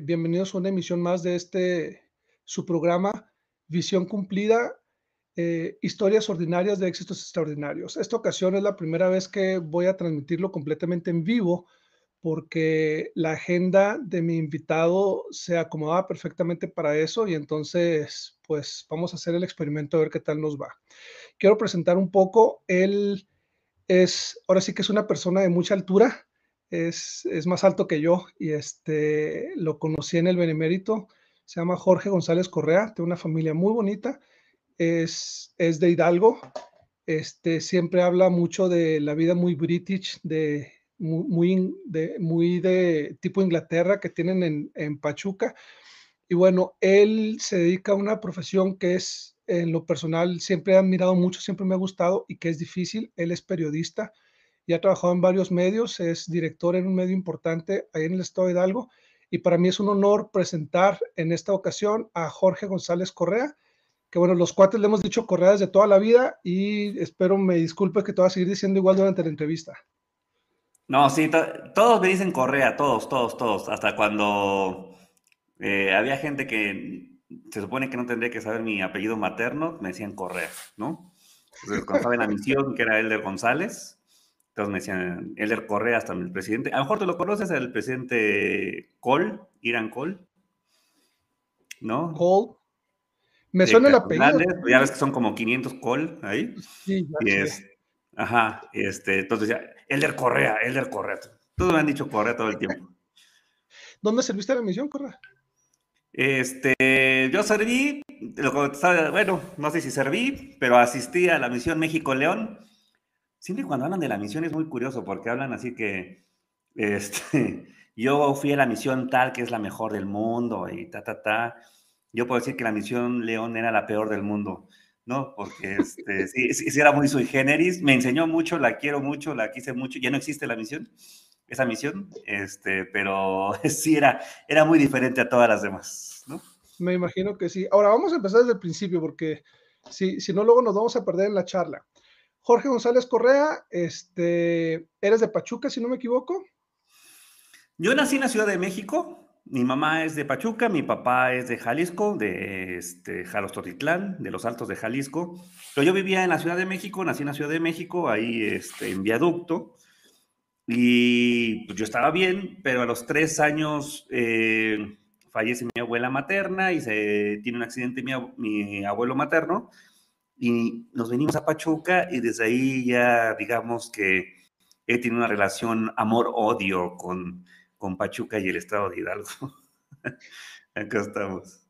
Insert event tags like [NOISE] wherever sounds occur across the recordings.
bienvenidos a una emisión más de este, su programa, Visión Cumplida, eh, Historias Ordinarias de Éxitos Extraordinarios. Esta ocasión es la primera vez que voy a transmitirlo completamente en vivo porque la agenda de mi invitado se acomodaba perfectamente para eso y entonces pues vamos a hacer el experimento a ver qué tal nos va. Quiero presentar un poco, él es, ahora sí que es una persona de mucha altura, es, más alto que yo y este, lo conocí en el Benemérito. Se llama Jorge González Correa, tiene una familia muy bonita, es, es de Hidalgo, este, siempre habla mucho de la vida muy british, de muy, de, muy de tipo Inglaterra que tienen en, en Pachuca. Y bueno, él se dedica a una profesión que es, en lo personal, siempre he admirado mucho, siempre me ha gustado y que es difícil. Él es periodista y ha trabajado en varios medios, es director en un medio importante ahí en el estado de Hidalgo. Y para mí es un honor presentar en esta ocasión a Jorge González Correa, que bueno, los cuates le hemos dicho Correa desde toda la vida y espero me disculpe que te va a seguir diciendo igual durante la entrevista. No, sí, todos me dicen Correa, todos, todos, todos, hasta cuando eh, había gente que se supone que no tendría que saber mi apellido materno, me decían Correa, ¿no? Entonces, cuando estaba en la misión, que era Elder González, entonces me decían, Elder Correa hasta el presidente. A lo mejor tú lo conoces, el presidente Cole, Irán Cole, ¿no? Cole. Me suena el apellido. Ya ves que son como 500 Cole ahí. Sí, y es, Ajá, este, entonces ya, Elder Correa, Elder Correa. Todos me han dicho Correa todo el tiempo. [LAUGHS] ¿Dónde serviste la misión, Correa? Este, yo serví, bueno, no sé si serví, pero asistí a la misión México-León siempre cuando hablan de la misión es muy curioso porque hablan así que este, [LAUGHS] yo fui a la misión tal que es la mejor del mundo y ta, ta, ta. Yo puedo decir que la misión León era la peor del mundo, ¿no? Porque este, [LAUGHS] sí, sí, era muy sui generis, me enseñó mucho, la quiero mucho, la quise mucho, ya no existe la misión, esa misión, este, pero [LAUGHS] sí era, era muy diferente a todas las demás, ¿no? Me imagino que sí. Ahora vamos a empezar desde el principio porque si, si no, luego nos vamos a perder en la charla. Jorge González Correa, este, eres de Pachuca, si no me equivoco. Yo nací en la Ciudad de México. Mi mamá es de Pachuca, mi papá es de Jalisco, de este, Jalostotitlán, de los Altos de Jalisco. Pero yo vivía en la Ciudad de México, nací en la Ciudad de México, ahí este, en Viaducto. Y pues, yo estaba bien, pero a los tres años eh, fallece mi abuela materna y se tiene un accidente mi, mi abuelo materno y nos venimos a Pachuca y desde ahí ya digamos que he tenido una relación amor-odio con, con Pachuca y el estado de Hidalgo. [LAUGHS] Acá estamos.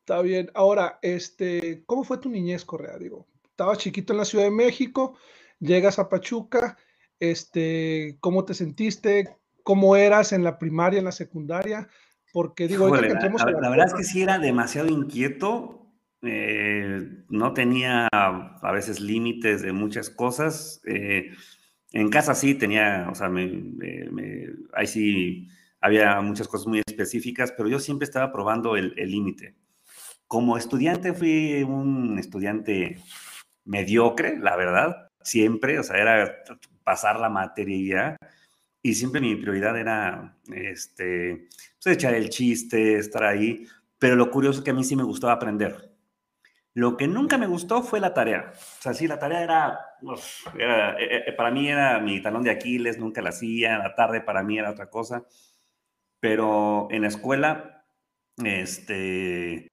Está bien. Ahora, este, ¿cómo fue tu niñez, Correa? Digo, estabas chiquito en la Ciudad de México, llegas a Pachuca, este, ¿cómo te sentiste? ¿Cómo eras en la primaria, en la secundaria? Porque digo, la, la, verdad es que sí era demasiado inquieto, eh, no tenía a veces límites de muchas cosas. Eh, en casa sí tenía, o sea, ahí sí había muchas cosas muy específicas, pero yo siempre estaba probando el límite. Como estudiante fui un estudiante mediocre, la verdad, siempre, o sea, era pasar la materia y siempre mi prioridad era este, pues, echar el chiste, estar ahí, pero lo curioso es que a mí sí me gustaba aprender. Lo que nunca me gustó fue la tarea. O sea, sí, la tarea era, eh, eh, para mí era mi talón de Aquiles, nunca la hacía, la tarde para mí era otra cosa. Pero en la escuela, este,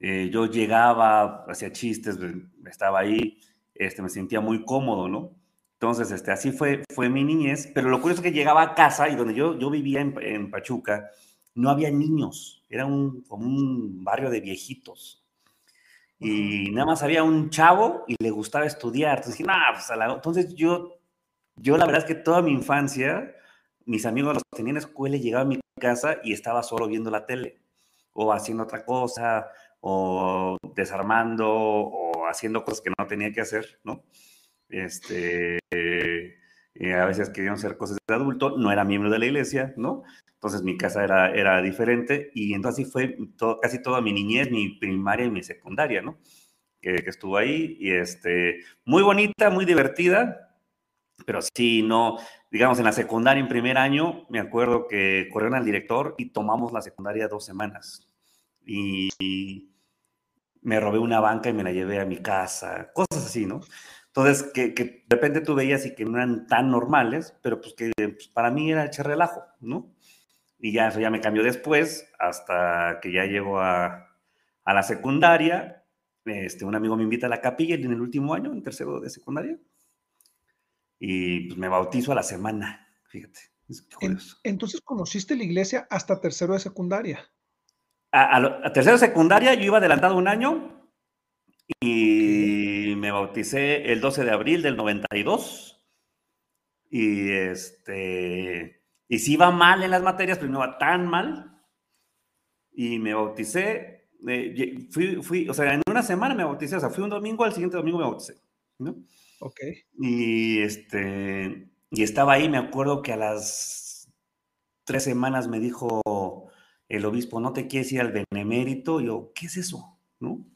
eh, yo llegaba, hacía chistes, estaba ahí, este, me sentía muy cómodo, ¿no? Entonces, este, así fue, fue mi niñez, pero lo curioso es que llegaba a casa y donde yo, yo vivía en, en Pachuca, no había niños, era un, como un barrio de viejitos y nada más había un chavo y le gustaba estudiar. Entonces dije, pues Entonces yo, yo la verdad es que toda mi infancia, mis amigos los tenían en la escuela y llegaba a mi casa y estaba solo viendo la tele o haciendo otra cosa o desarmando o haciendo cosas que no tenía que hacer, ¿no? Este, eh, a veces querían hacer cosas de adulto, no era miembro de la iglesia, ¿no? Entonces mi casa era, era diferente y entonces así fue casi toda mi niñez, mi primaria y mi secundaria, ¿no? Que, estuvo ahí y este, muy bonita, muy divertida, pero sí, no, digamos, en la secundaria, en primer año, me acuerdo que corrieron al director y tomamos la secundaria dos semanas. Y, me robé una banca y me la llevé a mi casa, cosas así, ¿no? Entonces, que, que de repente tú veías y que no eran tan normales, pero pues que pues, para mí era echar relajo, ¿no? Y ya eso ya me cambió después, hasta que ya llego a, a la secundaria. Este, un amigo me invita a la capilla en el último año, en tercero de secundaria y pues, me bautizo a la semana, fíjate. Entonces conociste la iglesia hasta tercero de secundaria. A, tercero de secundaria yo iba adelantado un año y me bauticé el 12 de abril del 92. Y este, y si iba mal en las materias, pero no iba tan mal. Y me bauticé, eh, fui, fui, o sea, en una semana me bauticé, o sea, fui un domingo, al siguiente domingo me bauticé, ¿no? Ok. Y, este, y estaba ahí, me acuerdo que a las tres semanas me dijo el obispo, ¿no te quieres ir al benemérito? Y yo, ¿qué es eso? ¿No?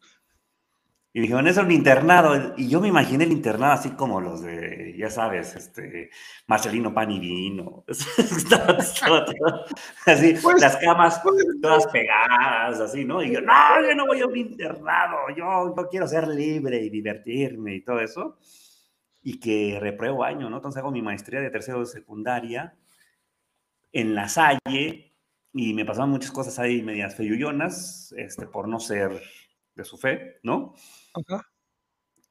Y dijeron, es un internado. Y yo me imaginé el internado así como los de, ya sabes, este, Marcelino Pan y Vino. [LAUGHS] así, pues, las camas pues, todas pegadas, así, ¿no? Y yo, no, yo no voy a un internado, yo, yo quiero ser libre y divertirme y todo eso y que repruebo año, ¿no? Entonces hago mi maestría de tercero de secundaria en La Salle y me pasaban muchas cosas ahí medias feyuyonas, este, por no ser de su fe, ¿no? Ajá.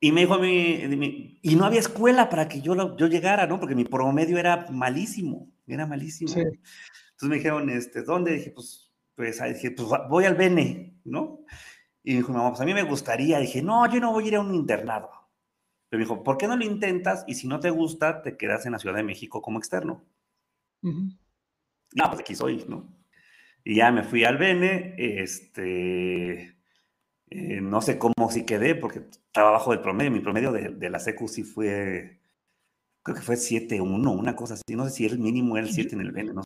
Y me dijo a mí, y no había escuela para que yo, yo llegara, ¿no? Porque mi promedio era malísimo, era malísimo. Entonces me dijeron, este, ¿dónde? Dije, pues, pues, dije, pues voy al Bene, ¿no? Y me dijo, mamá, pues a mí me gustaría. Dije, no, yo no voy a ir a un internado. Pero me dijo, ¿por qué no lo intentas? Y si no te gusta, te quedas en la Ciudad de México como externo. No, pues aquí soy, ¿no? Y ya me fui al Bene, este, eh, no sé cómo sí quedé, porque estaba abajo del promedio. Mi promedio de, la secu sí fue, creo que fue 7-1, una cosa así. No sé si el mínimo era el 7 en el Bene, no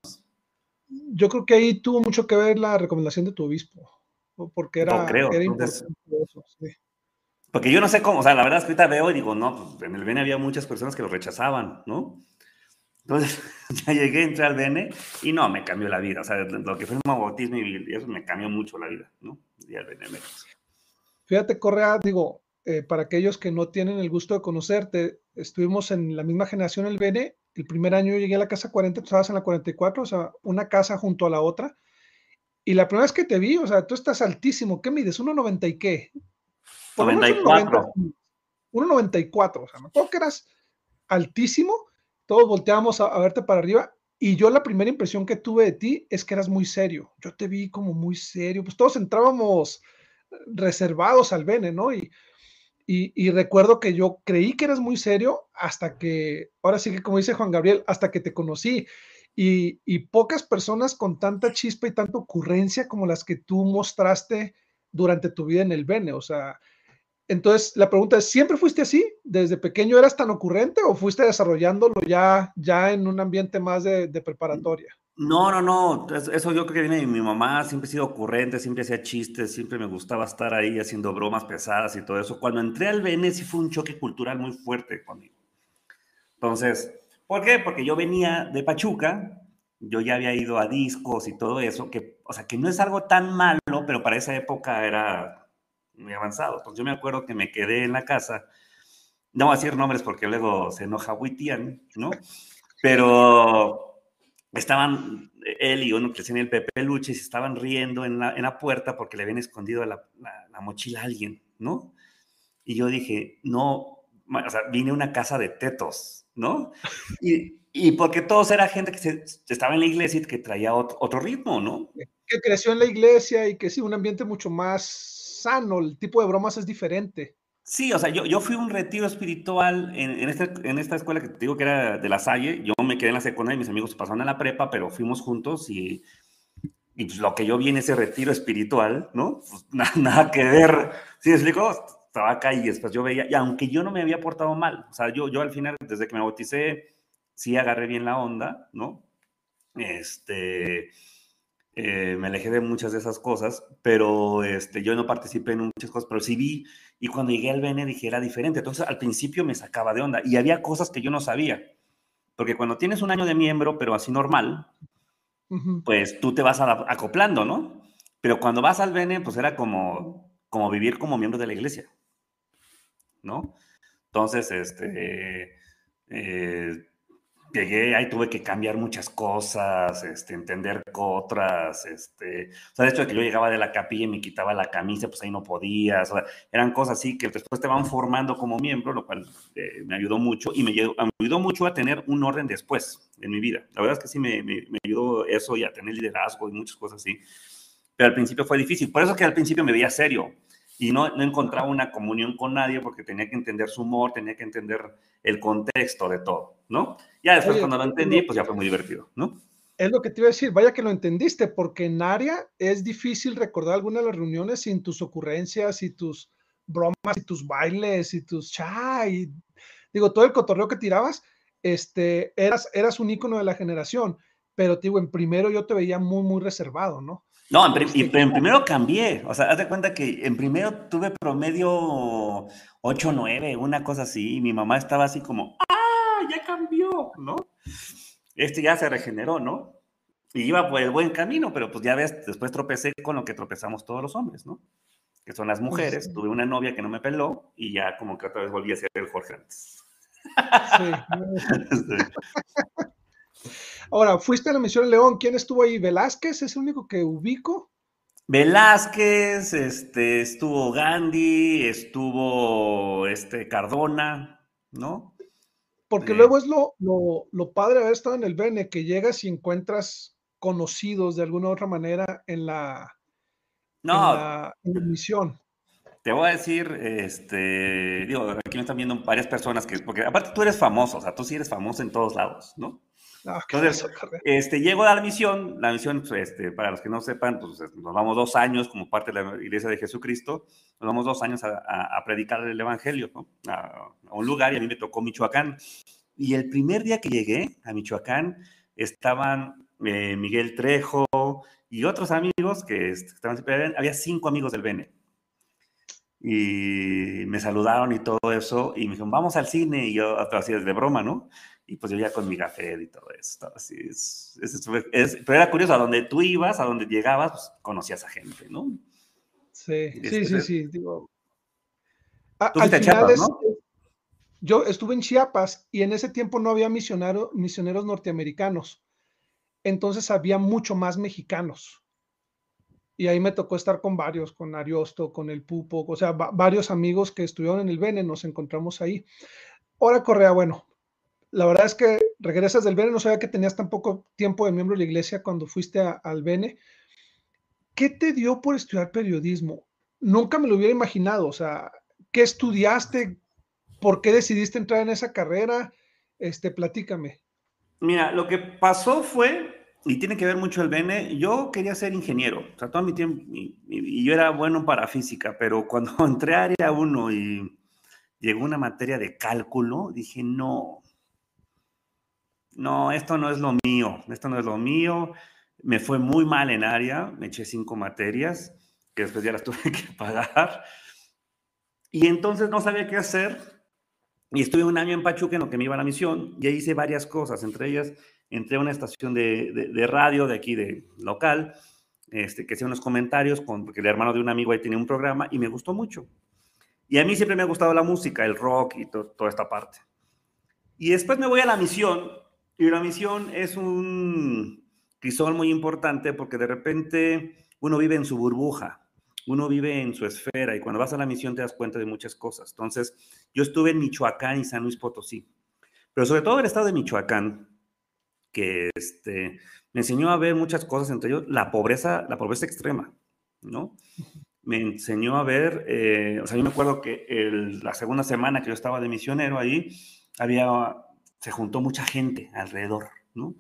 Yo creo que ahí tuvo mucho que ver la recomendación de tu obispo, porque era, no, creo. importante eso. Sí. Porque yo no sé cómo, o sea, la verdad es que ahorita veo y digo, no, pues en el Bene había muchas personas que lo rechazaban, ¿no? Entonces, [LAUGHS] ya llegué, entré al Bene y no, me cambió la vida. O sea, lo que fue el bautismo y eso me cambió mucho la vida, ¿no? Y al Bene Fíjate, Correa, digo, eh, para aquellos que no tienen el gusto de conocerte, estuvimos en la misma generación el Bene. El primer año yo llegué a la casa 40, tú estabas en la 44, o sea, una casa junto a la otra. Y la primera vez que te vi, o sea, tú estás altísimo. ¿Qué mides? ¿1,90 y qué? 94. 1,94. O sea, me acuerdo que eras altísimo. Todos volteábamos a, verte para arriba. Y yo la primera impresión que tuve de ti es que eras muy serio. Yo te vi como muy serio. Pues todos entrábamos reservados al Bene, ¿no? Y, y, recuerdo que yo creí que eras muy serio hasta que, ahora sí que como dice Juan Gabriel, hasta que te conocí. Y, y, pocas personas con tanta chispa y tanta ocurrencia como las que tú mostraste durante tu vida en el Bene. O sea, entonces, la pregunta es, ¿siempre fuiste así? ¿Desde pequeño eras tan ocurrente o fuiste desarrollándolo ya, ya en un ambiente más de, preparatoria? No, no, no, eso yo creo que viene de mi mamá, siempre he sido ocurrente, siempre hacía chistes, siempre me gustaba estar ahí haciendo bromas pesadas y todo eso. Cuando entré al BN sí fue un choque cultural muy fuerte conmigo. Entonces, ¿por qué? Porque yo venía de Pachuca, yo ya había ido a discos y todo eso, que, o sea, que no es algo tan malo, pero para esa época era muy avanzado. Entonces yo me acuerdo que me quedé en la casa, no voy a decir nombres porque luego se enoja Wittian, ¿no? Pero estaban él y uno que decía el Pepe Luche y se estaban riendo en la, en la puerta porque le habían escondido la, la, mochila a alguien, ¿no? Y yo dije, no, o sea, vine a una casa de tetos, ¿no? Y, y porque todos era gente que se, estaba en la iglesia y que traía otro, otro, ritmo, ¿no? Que creció en la iglesia y que sí, un ambiente mucho más sano, el tipo de bromas es diferente. Sí, o sea, yo, yo fui a un retiro espiritual en, en, este, en esta escuela que te digo que era de la Salle. Yo me quedé en la secundaria y mis amigos pasaron a la prepa, pero fuimos juntos y, y pues lo que yo vi en ese retiro espiritual, ¿no? Pues [LAUGHS] nada, que ver. ¿Sí explico? Estaba acá y después yo veía, y aunque yo no me había portado mal, o sea, yo, yo al final, desde que me bauticé, sí agarré bien la onda, ¿no? Este eh, me alejé de muchas de esas cosas, pero este, yo no participé en muchas cosas, pero sí vi, y cuando llegué al BN dije, era diferente. Entonces, al principio me sacaba de onda, y había cosas que yo no sabía, porque cuando tienes un año de miembro, pero así normal, pues tú te vas acoplando, ¿no? Pero cuando vas al BN, pues era como, como vivir como miembro de la iglesia, ¿no? Entonces, este... Eh, llegué, ahí tuve que cambiar muchas cosas, este, entender otras, este, o sea, de hecho que yo llegaba de la capilla y me quitaba la camisa, pues ahí no podía, o sea, eran cosas así que después te van formando como miembro, lo cual eh, me ayudó mucho y me, ayudó mucho a tener un orden después en mi vida. La verdad es que sí me, me, me ayudó eso y a tener liderazgo y muchas cosas así, pero al principio fue difícil, por eso es que al principio me veía serio, y no, no encontraba una comunión con nadie porque tenía que entender su humor, tenía que entender el contexto de todo, ¿no? Ya después cuando lo entendí, pues ya fue muy divertido, ¿no? Es lo que te iba a decir, vaya que lo entendiste, porque en área es difícil recordar alguna de las reuniones sin tus ocurrencias y tus bromas y tus bailes y tus chai, digo, todo el cotorreo que tirabas, este, eras, eras un ícono de la generación, pero digo, en primero yo te veía muy, muy reservado, ¿no? No, en, en primero cambié. O sea, haz de cuenta que en primero tuve promedio 8, 9, una cosa así. Y mi mamá estaba así como, ¡ah! Ya cambió, ¿no? Este ya se regeneró, ¿no? Y iba por el buen camino, pero pues ya ves, después tropecé con lo que tropezamos todos los hombres, ¿no? Que son las mujeres. Tuve una novia que no me peló y ya como que otra vez volví a ser el Jorge antes. Sí. [LAUGHS] Ahora, fuiste a la misión León, ¿quién estuvo ahí? ¿Velázquez es el único que ubico? Velázquez, este, estuvo Gandhi, estuvo este, Cardona, ¿no? Porque eh. luego es lo, lo, padre de haber estado en el Bene, que llegas y encuentras conocidos de alguna u otra manera en la, no, misión. Te voy a decir, este, digo, aquí me están viendo varias personas que, porque aparte tú eres famoso, o sea, tú sí eres famoso en todos lados, ¿no? Entonces, este, llego a la misión, la misión, pues, este, para los que no sepan, pues nos vamos dos años como parte de la Iglesia de Jesucristo, nos vamos dos años a, predicar el Evangelio, ¿no? a, un lugar y a mí me tocó Michoacán. Y el primer día que llegué a Michoacán estaban eh, Miguel Trejo y otros amigos que estaban había cinco amigos del Bene. Y me saludaron y todo eso, y me dijeron, vamos al cine, y yo, así de broma, ¿no? Y pues yo ya con mi café y todo eso, así es, pero era curioso, a donde tú ibas, a donde llegabas, pues conocías a gente, ¿no? Sí, sí, sí, sí, digo. tú al Chiapas, ¿no? Yo estuve en Chiapas y en ese tiempo no había misioneros norteamericanos, entonces había mucho más mexicanos. Y ahí me tocó estar con varios, con Ariosto, con el Pupo, o sea, varios amigos que estuvieron en el Bene, nos encontramos ahí. Ahora Correa, bueno, la verdad es que regresas del Bene, no sabía que tenías tan poco tiempo de miembro de la iglesia cuando fuiste al Bene. ¿Qué te dio por estudiar periodismo? Nunca me lo hubiera imaginado, o sea, ¿qué estudiaste? ¿Por qué decidiste entrar en esa carrera? Este, platícame. Mira, lo que pasó fue, y tiene que ver mucho el Bene, yo quería ser ingeniero, o sea, todo mi tiempo, y, yo era bueno para física, pero cuando [LAUGHS] entré a área 1 y llegó una materia de cálculo, dije, no, no, esto no es lo mío, esto no es lo mío. Me fue muy mal en área, me eché cinco materias, que después ya las [LAUGHS] tuve que pagar. Y entonces no sabía qué hacer. Y estuve un año en Pachuca en lo que me iba a la misión y ahí hice varias cosas, entre ellas entré a una estación de, radio de aquí, de local, este, que hacía unos comentarios, con, porque el hermano de un amigo ahí tenía un programa y me gustó mucho. Y a mí siempre me ha gustado la música, el rock y toda esta parte. Y después me voy a la misión y la misión es un crisol muy importante porque de repente uno vive en su burbuja, uno vive en su esfera y cuando vas a la misión te das cuenta de muchas cosas. Entonces, yo estuve en Michoacán y San Luis Potosí, pero sobre todo el estado de Michoacán, que este, me enseñó a ver muchas cosas, entre ellos la pobreza, la pobreza extrema, ¿no? Me enseñó a ver, eh, o sea, yo me acuerdo que la segunda semana que yo estaba de misionero ahí, había se juntó mucha gente alrededor, ¿no?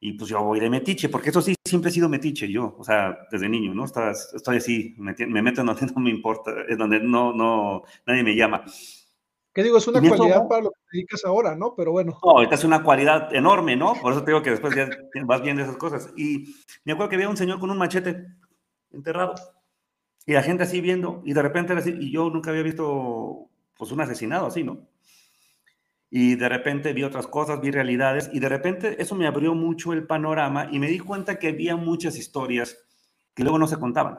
Y pues yo voy de metiche, porque eso sí, siempre he sido metiche yo, o sea, desde niño, ¿no? estoy así, me, meto en donde [LAUGHS] no me importa, en donde no, no, nadie me llama. Que digo, es una cualidad para lo que te dedicas ahora, ¿no? Pero bueno. No, ahorita es una cualidad enorme, ¿no? Por eso te digo que después ya vas viendo esas cosas. Y me acuerdo que había un señor con un machete enterrado. Y la gente así viendo, y de repente era así, y yo nunca había visto pues un asesinado así, ¿no? Y de repente vi otras cosas, vi realidades, y de repente eso me abrió mucho el panorama y me di cuenta que había muchas historias que luego no se contaban.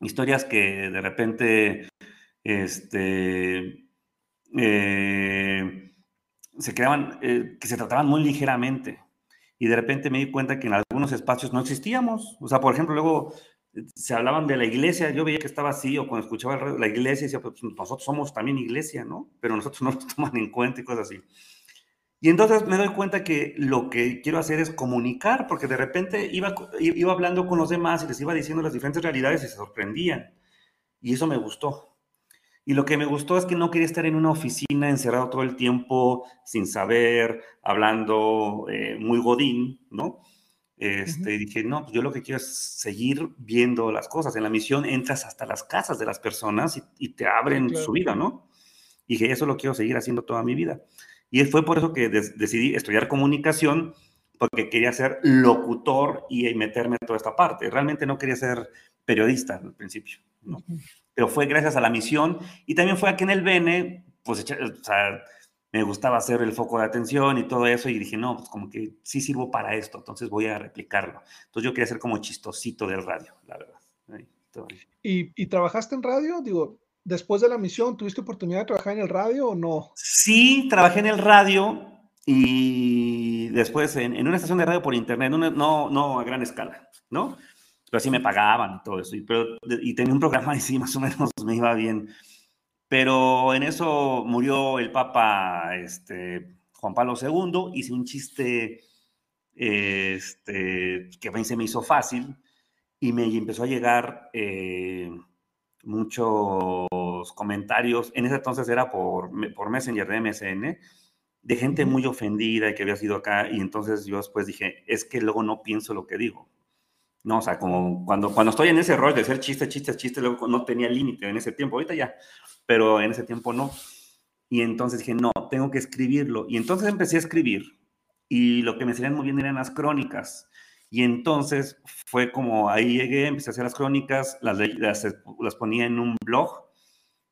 Historias que de repente este, eh, se quedaban, eh, que se trataban muy ligeramente. Y de repente me di cuenta que en algunos espacios no existíamos. O sea, por ejemplo, luego se hablaban de la iglesia, yo veía que estaba así, o cuando escuchaba la iglesia, decía, pues nosotros somos también iglesia, ¿no? Pero nosotros [LAUGHS] no nos toman en cuenta y cosas así. Y entonces me doy cuenta que lo que quiero hacer es comunicar, porque de repente iba, iba hablando con los demás y les iba diciendo las diferentes realidades y se sorprendían. Y eso me gustó. Y lo que me gustó es que no quería estar en una oficina encerrado todo el tiempo, sin saber, hablando eh, muy godín, ¿no? Este, Dije, no, pues yo lo que quiero es seguir viendo las cosas. En la misión entras hasta las casas de las personas y, te abren su vida, ¿no? Y dije, eso lo quiero seguir haciendo toda mi vida. Y fue por eso que decidí estudiar comunicación, porque quería ser locutor y meterme en toda esta parte. Realmente no quería ser periodista al principio, ¿no? pero fue gracias a la misión y también fue aquí en el Bene, pues, o sea, me gustaba hacer el foco de atención y todo eso y dije, no, pues como que sí sirvo para esto, entonces voy a replicarlo. Entonces yo quería ser como chistosito del radio, la verdad. ¿Y, ¿Y, trabajaste en radio? Digo, después de la misión, ¿tuviste oportunidad de trabajar en el radio o no? Sí, trabajé en el radio y después en, en una estación de radio por internet, no, no a gran escala, ¿no? pero sí me pagaban y todo eso. Y, pero, y tenía un programa y sí, más o menos me iba bien. Pero en eso murió el Papa este, Juan Pablo II, hice un chiste este, que a se me hizo fácil y me empezó a llegar eh, muchos comentarios. En ese entonces era por, por Messenger de MSN, de gente muy ofendida y que había sido acá. Y entonces yo después dije, es que luego no pienso lo que digo. No, o sea, como cuando, cuando estoy en ese rol de ser chiste, chiste, chiste, luego no tenía límite en ese tiempo, ahorita ya, pero en ese tiempo no. Y entonces dije, no, tengo que escribirlo. Y entonces empecé a escribir. Y lo que me salían muy bien eran las crónicas. Y entonces fue como ahí llegué, empecé a hacer las crónicas, las, las, las ponía en un blog,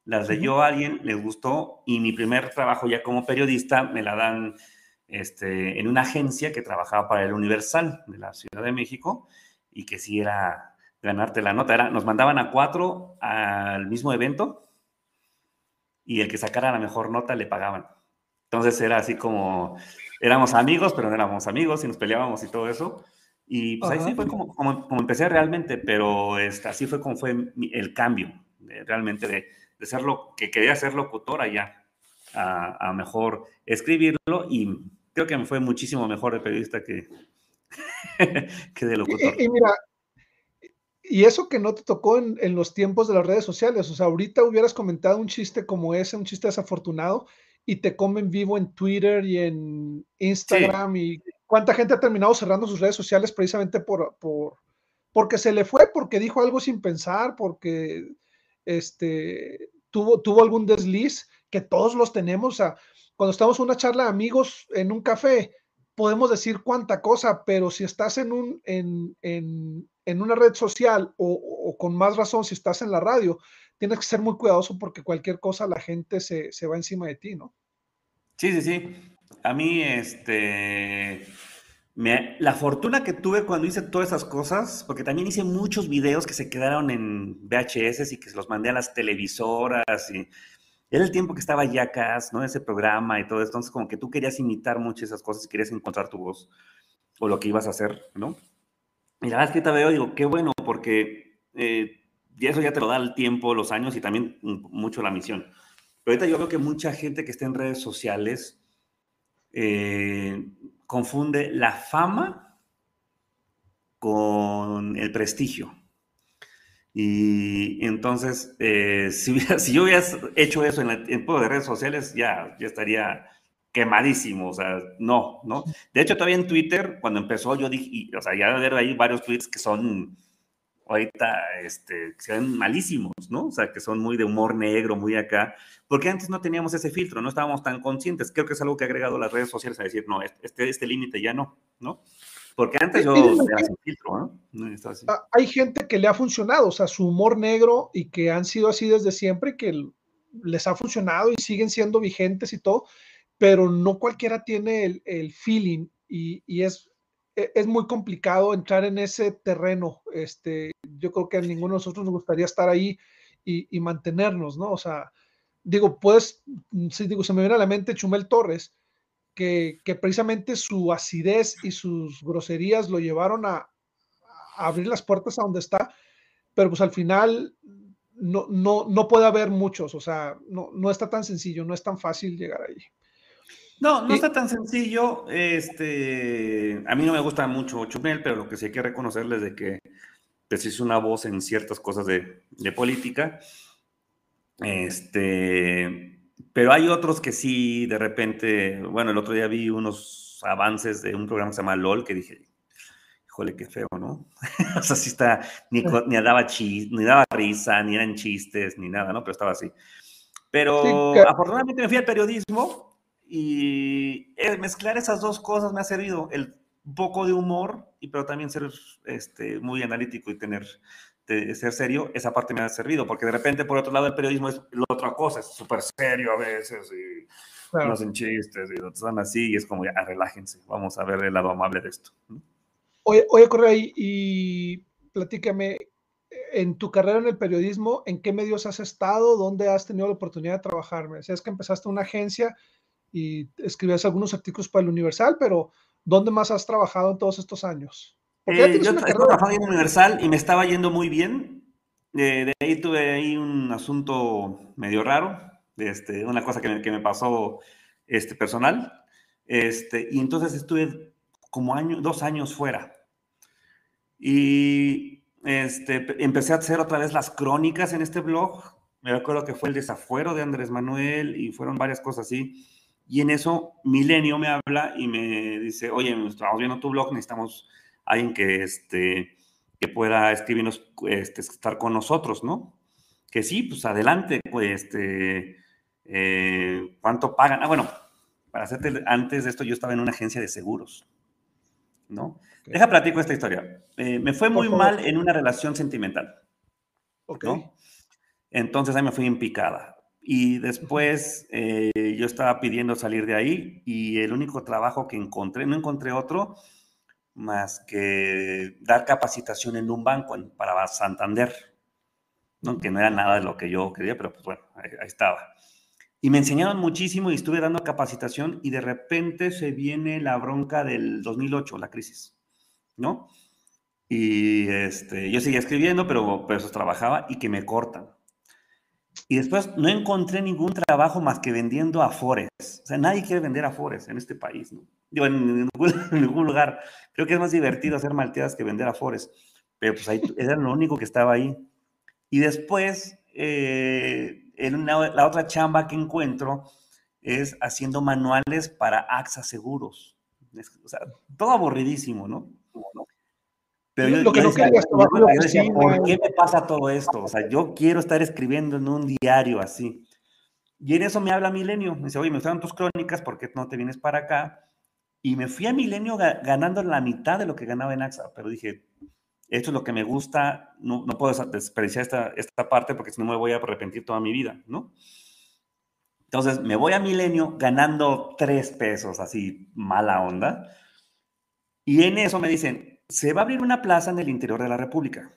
las leyó a alguien, les gustó, y mi primer trabajo ya como periodista me la dan este, en una agencia que trabajaba para el Universal de la Ciudad de México y que sí era ganarte la nota. Era, nos mandaban a cuatro al mismo evento y el que sacara la mejor nota le pagaban. Entonces era así como, éramos amigos, pero no éramos amigos y nos peleábamos y todo eso. Y pues ahí sí fue como, como, empecé realmente, pero este, así fue como fue el cambio, realmente de, de ser lo que quería ser locutor allá, a, a mejor escribirlo y creo que me fue muchísimo mejor de periodista que, [LAUGHS] que de locutor. Y, mira, y eso que no te tocó en, los tiempos de las redes sociales, o sea, ahorita hubieras comentado un chiste como ese, un chiste desafortunado, y te comen vivo en Twitter y en Instagram, y cuánta gente ha terminado cerrando sus redes sociales precisamente por, por, porque se le fue, porque dijo algo sin pensar, porque este, tuvo, tuvo algún desliz, que todos los tenemos, o sea, cuando estamos en una charla de amigos en un café, podemos decir cuánta cosa, pero si estás en, un, en, en, en una red social o, o, con más razón si estás en la radio, tienes que ser muy cuidadoso porque cualquier cosa la gente se, se va encima de ti, ¿no? Sí, sí, sí. A mí, este, la fortuna que tuve cuando hice todas esas cosas, porque también hice muchos videos que se quedaron en VHS y que se los mandé a las televisoras y era el tiempo que estaba Jackass, ¿no? Ese programa y todo. Entonces, como que tú querías imitar muchas esas cosas y querías encontrar tu voz o lo que ibas a hacer, ¿no? Y la verdad es que te veo, digo, qué bueno, porque eh, y eso ya te lo da el tiempo, los años y también mucho la misión. Pero ahorita yo veo que mucha gente que está en redes sociales eh, confunde la fama con el prestigio. Y entonces, eh, [LAUGHS] si, si, yo hubiera hecho eso en el tiempo de redes sociales, ya, ya estaría quemadísimo, o sea, no, ¿no? De hecho, todavía en Twitter, cuando empezó, yo dije, o sea, ya ver ahí varios tweets que son ahorita este, se ven malísimos, ¿no? O sea, que son muy de humor negro, muy acá, porque antes no teníamos ese filtro, no estábamos tan conscientes. Creo que es algo que ha agregado las redes sociales a decir, no, este, este límite ya no, ¿no? Porque antes yo era sin filtro, ¿no? Ah, hay gente que le ha funcionado, o sea, su humor negro y que han sido así desde siempre, que les ha funcionado y siguen siendo vigentes y todo, pero no cualquiera tiene el, el feeling y, y es, e, es muy complicado entrar en ese terreno. Este, yo creo que a ninguno de nosotros nos gustaría estar ahí y, mantenernos, ¿no? O sea, digo, pues, sí, digo, se me viene a la mente Chumel Torres, que, que precisamente su acidez y sus groserías lo llevaron a, a, abrir las puertas a donde está, pero pues al final no, no, no puede haber muchos, o sea, no, no está tan sencillo, no es tan fácil llegar ahí. No, no está tan sencillo. Este, a mí no me gusta mucho Chumel, pero lo que sí hay que reconocerles de que pues, es una voz en ciertas cosas de, de, política. Este, pero hay otros que sí, de repente, bueno, el otro día vi unos avances de un programa que se llama LOL que dije, híjole, qué feo, ¿no? [LAUGHS] o sea, sí está, ni, ni daba ni daba risa, ni eran chistes, ni nada, ¿no? Pero estaba así. Pero afortunadamente me fui al periodismo y mezclar esas dos cosas me ha servido, el poco de humor, y pero también ser este, muy analítico y tener, ser serio, esa parte me ha servido, porque de repente por otro lado el periodismo es la otra cosa, es súper serio a veces, y no hacen chistes, y están así, y es como ya, relájense, vamos a ver el lado amable de esto. Oye, oye Correa, y, y platícame, en tu carrera en el periodismo, ¿en qué medios has estado? ¿Dónde has tenido la oportunidad de trabajar? Me decías que empezaste una agencia, y escribías algunos artículos para el Universal, pero ¿dónde más has trabajado en todos estos años? Eh, yo he trabajado en Universal y me estaba yendo muy bien. de ahí tuve ahí un asunto medio raro, este, una cosa que me, que me pasó este, personal. Este, y entonces estuve como año, dos años fuera. Y este, empecé a hacer otra vez las crónicas en este blog. Me acuerdo que fue el desafuero de Andrés Manuel y fueron varias cosas así. Y en eso Milenio me habla y me dice, oye, estamos viendo tu blog, necesitamos alguien que, este, que pueda escribirnos, este, estar con nosotros, ¿no? Que sí, pues adelante, pues, este, eh, ¿cuánto pagan? Ah, bueno, para hacerte, antes de esto yo estaba en una agencia de seguros, ¿no? Deja platico esta historia. Eh, me fue muy mal en una relación sentimental, ¿no? Entonces ahí me fui en picada. Y después eh, yo estaba pidiendo salir de ahí y el único trabajo que encontré, no encontré otro más que dar capacitación en un banco para Santander, ¿no? que no era nada de lo que yo quería, pero pues bueno, ahí, estaba. Y me enseñaron muchísimo y estuve dando capacitación y de repente se viene la bronca del 2008, la crisis, ¿no? Y este, yo seguía escribiendo, pero, pero eso trabajaba y que me cortan. Y después no encontré ningún trabajo más que vendiendo afores. O sea, nadie quiere vender afores en este país, ¿no? Digo, en ningún, [LAUGHS] lugar. Creo que es más divertido hacer malteadas que vender afores. Pero pues ahí era lo único que estaba ahí. Y después, eh, en la otra chamba que encuentro es haciendo manuales para AXA Seguros. O sea, todo aburridísimo, ¿no? Pero yo, lo que no decía, ¿por qué me pasa todo esto? O sea, yo quiero estar escribiendo en un diario así. Y en eso me habla Milenio. Me dice, oye, me gustan tus crónicas, ¿por qué no te vienes para acá? Y me fui a Milenio ganando la mitad de lo que ganaba en AXA. Pero dije, esto es lo que me gusta, no, no puedo desperdiciar esta, esta parte porque si no me voy a arrepentir toda mi vida, ¿no? Entonces me voy a Milenio ganando tres pesos, así mala onda. Y en eso me dicen, se va a abrir una plaza en el interior de la República.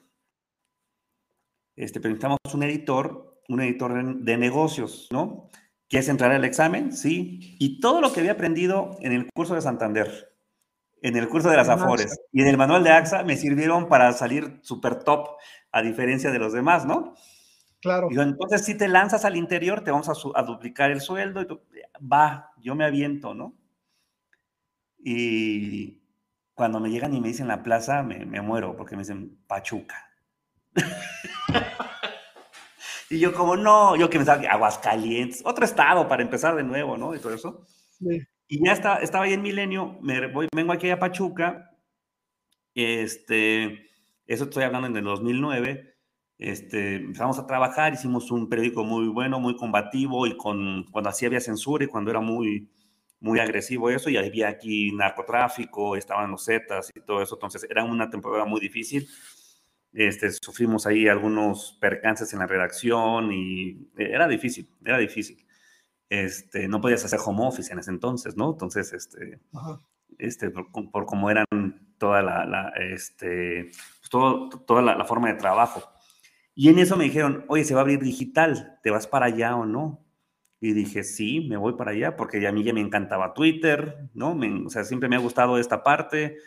Este, necesitamos un editor, un editor de negocios, ¿no? ¿Quieres entrar al examen? Sí. Y todo lo que había aprendido en el curso de Santander, en el curso de las Afores y en el manual de AXA me sirvieron para salir súper top, a diferencia de los demás, ¿no? Claro. Y entonces, si te lanzas al interior, te vamos a, duplicar el sueldo y tú, va, yo me aviento, ¿no? Y cuando me llegan y me dicen la plaza, me, muero porque me dicen Pachuca. [LAUGHS] y yo como, no, yo que me estaba Aguascalientes, otro estado para empezar de nuevo, ¿no? Y todo eso. Y ya está, estaba ahí en Milenio, me voy, vengo aquí a Pachuca, este, Eso estoy hablando en el 2009. Este, empezamos a trabajar, hicimos un periódico muy bueno, muy combativo y con, cuando así había censura y cuando era muy, muy agresivo eso, y había aquí narcotráfico, estaban los Zetas y todo eso, entonces era una temporada muy difícil. Este, sufrimos ahí algunos percances en la redacción y era difícil, era difícil. Este, no podías hacer home office en ese entonces, ¿no? Entonces, este, este por, cómo eran toda la, este, pues todo, toda la, la, forma de trabajo. Y en eso me dijeron, oye, se va a abrir digital, ¿te vas para allá o no? Y dije, sí, me voy para allá, porque a mí ya me encantaba Twitter, ¿no? o sea, siempre me ha gustado esta parte,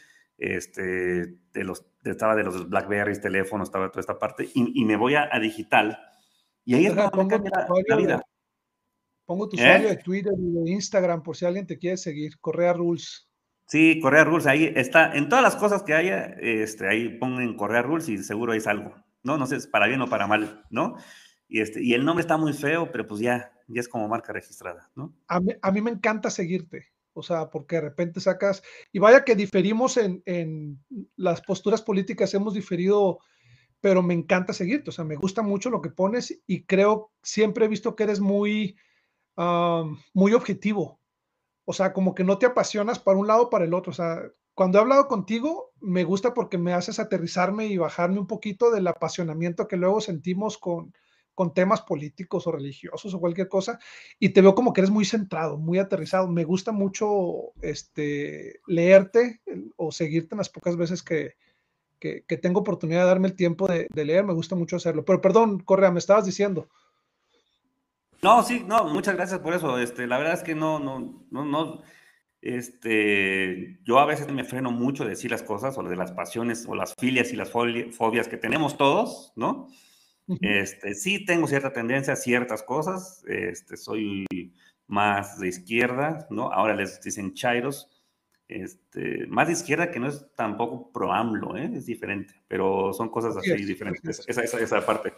este, de los, estaba de los Blackberries, teléfonos, estaba toda esta parte, y, me voy a, digital. Y ahí es cuando me la, la, vida. Pongo tu usuario ¿Eh? de Twitter y de Instagram por si alguien te quiere seguir, Correa Rules. Sí, Correa Rules, ahí está, en todas las cosas que haya, este, ahí pongan Correa Rules y seguro es algo, ¿no? No sé, es para bien o para mal, ¿no? Y, este, y el nombre está muy feo, pero pues ya, ya es como marca registrada, ¿no? A mí, a mí me encanta seguirte, o sea, porque de repente sacas, y vaya que diferimos en, en, las posturas políticas, hemos diferido, pero me encanta seguirte, o sea, me gusta mucho lo que pones y creo, siempre he visto que eres muy, um, muy objetivo, o sea, como que no te apasionas para un lado o para el otro, o sea, cuando he hablado contigo, me gusta porque me haces aterrizarme y bajarme un poquito del apasionamiento que luego sentimos con, con temas políticos o religiosos o cualquier cosa, y te veo como que eres muy centrado, muy aterrizado. Me gusta mucho este, leerte o seguirte en las pocas veces que, que, tengo oportunidad de darme el tiempo de, leer, me gusta mucho hacerlo. Pero perdón, Correa, me estabas diciendo. No, sí, no, muchas gracias por eso. Este, la verdad es que no, no, no, no, este, yo a veces me freno mucho de decir las cosas o de las pasiones o las filias y las fobias que tenemos todos, ¿no? Este, sí tengo cierta tendencia a ciertas cosas, este, soy más de izquierda, ¿no? Ahora les dicen chairos, este, más de izquierda que no es tampoco pro AMLO, ¿eh? es diferente, pero son cosas así diferentes, esa, esa, esa, parte.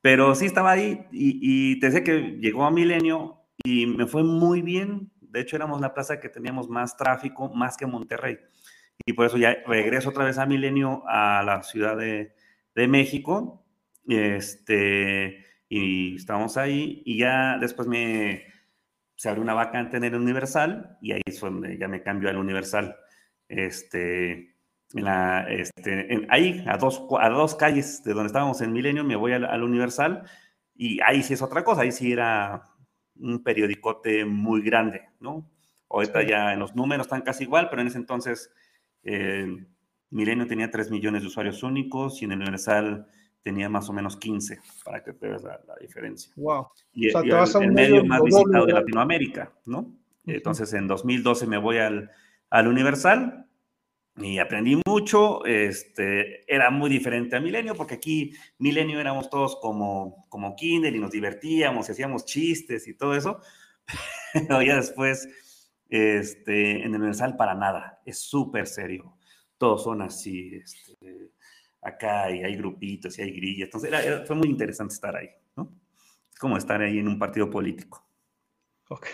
Pero sí estaba ahí y, y te decía que llegó a Milenio y me fue muy bien, de hecho éramos la plaza que teníamos más tráfico, más que Monterrey, y por eso ya regreso otra vez a Milenio, a la Ciudad de, de México, este, y estábamos ahí y ya después me, se abrió una vacante en el Universal y ahí es donde ya me cambió al Universal. Este, en la, este, ahí, a dos, a dos calles de donde estábamos en Milenio, me voy al, Universal y ahí sí es otra cosa, ahí sí era un periodicote muy grande, ¿no? Ahorita ya en los números están casi igual, pero en ese entonces eh, Milenio tenía 3 millones de usuarios únicos y en el Universal tenía más o menos 15, para que te veas la, diferencia. Wow. Y, o sea, vas a el medio, más visitado de Latinoamérica, ¿no? Entonces, en 2012 me voy al, al Universal y aprendí mucho. Este, era muy diferente a Milenio, porque aquí Milenio éramos todos como, como Kindle y nos divertíamos y hacíamos chistes y todo eso. [LAUGHS] Pero ya después, este, en el Universal, para nada. Es súper serio. Todos son así, este, acá y hay grupitos y hay grillas. Entonces era, fue muy interesante estar ahí, ¿no? Es como estar ahí en un partido político. Ok.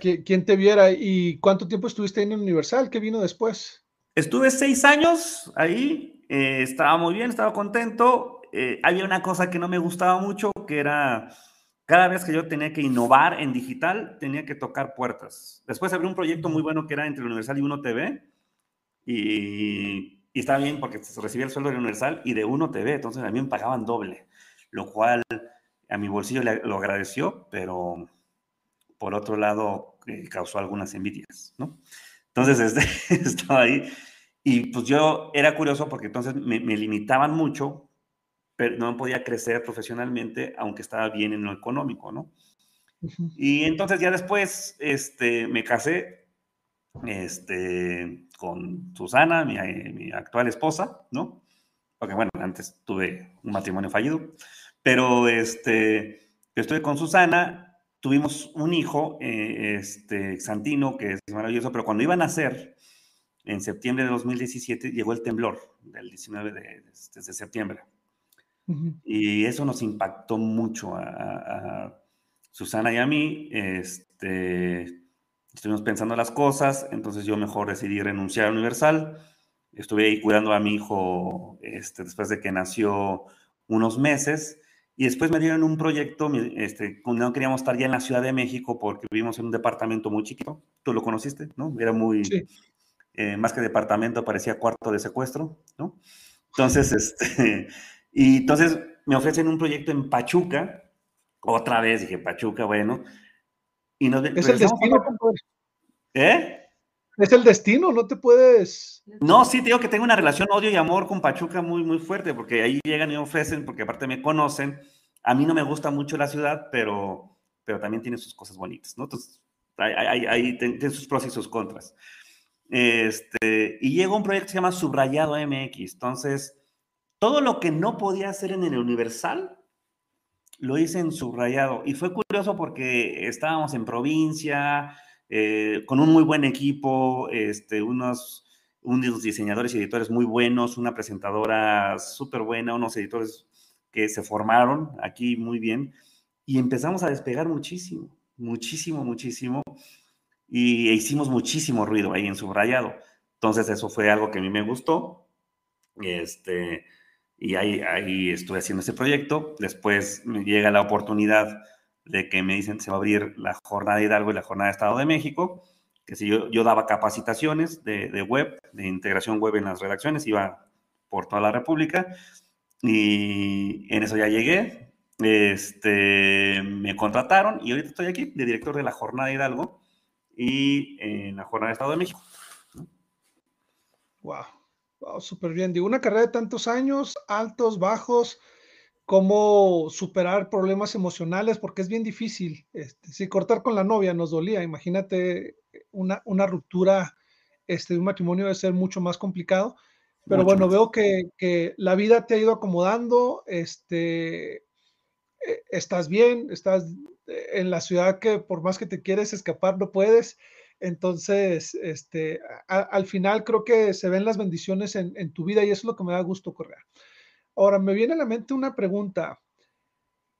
¿Quién te viera? ¿Y cuánto tiempo estuviste en Universal? ¿Qué vino después? Estuve seis años ahí, eh, estaba muy bien, estaba contento. Eh, había una cosa que no me gustaba mucho, que era cada vez que yo tenía que innovar en digital, tenía que tocar puertas. Después abrí un proyecto muy bueno que era entre Universal y Uno TV, y y estaba bien porque se recibía el sueldo de Universal y de Uno TV, entonces a mí me pagaban doble, lo cual a mi bolsillo lo agradeció, pero por otro lado eh, causó algunas envidias, ¿no? Entonces este, [LAUGHS] estaba ahí y pues yo era curioso porque entonces me, limitaban mucho, pero no podía crecer profesionalmente, aunque estaba bien en lo económico, ¿no? Y entonces ya después este, me casé, este, con Susana, mi, actual esposa, ¿no? Porque bueno, antes tuve un matrimonio fallido, pero este, estuve con Susana, tuvimos un hijo, eh, este, Santino, que es maravilloso, pero cuando iban a nacer, en septiembre de 2017, llegó el temblor del 19 de, septiembre. Y eso nos impactó mucho a, a, Susana y a mí. Este, estuvimos pensando las cosas, entonces yo mejor decidí renunciar a Universal, Estuve ahí cuidando a mi hijo este, después de que nació unos meses. Y después me dieron un proyecto, este, no queríamos estar ya en la Ciudad de México porque vivimos en un departamento muy chiquito. Tú lo conociste, ¿no? Era muy, eh, más que departamento, parecía cuarto de secuestro, ¿no? Entonces, este, y entonces me ofrecen un proyecto en Pachuca, otra vez dije, Pachuca, bueno. Y nos, es el destino, ¿Eh? Es el destino, no te puedes. No, sí, te digo que tengo una relación odio y amor con Pachuca muy, muy fuerte, porque ahí llegan y ofrecen, porque aparte me conocen. A mí no me gusta mucho la ciudad, pero, pero también tiene sus cosas bonitas, ¿no? Entonces, ahí, tiene sus pros y sus contras. Este, y llegó un proyecto que se llama Subrayado MX. Entonces, todo lo que no podía hacer en el Universal, lo hice en Subrayado. Y fue curioso porque estábamos en provincia, eh, con un muy buen equipo, este, unos, unos diseñadores y editores muy buenos, una presentadora súper buena, unos editores que se formaron aquí muy bien. Y empezamos a despegar muchísimo, muchísimo, muchísimo y hicimos muchísimo ruido ahí en subrayado. Entonces eso fue algo que a mí me gustó. Este, y ahí, ahí estuve haciendo ese proyecto. Después me llega la oportunidad de que me dicen se va a abrir la jornada de Hidalgo y la jornada de Estado de México, que si yo, yo daba capacitaciones de, de, web, de integración web en las redacciones, iba por toda la República y en eso ya llegué, este, me contrataron y ahorita estoy aquí de director de la jornada de Hidalgo y en la jornada de Estado de México. Wow, wow, súper bien. Digo, una carrera de tantos años, altos, bajos, cómo superar problemas emocionales, porque es bien difícil. Este, si cortar con la novia nos dolía, imagínate una, una ruptura este, de un matrimonio debe ser mucho más complicado. Pero bueno, veo que, que, la vida te ha ido acomodando, este, e, estás bien, estás en la ciudad que por más que te quieres escapar, no puedes. Entonces, este, al final creo que se ven las bendiciones en, tu vida y eso es lo que me da gusto, Correa. Ahora, me viene a la mente una pregunta.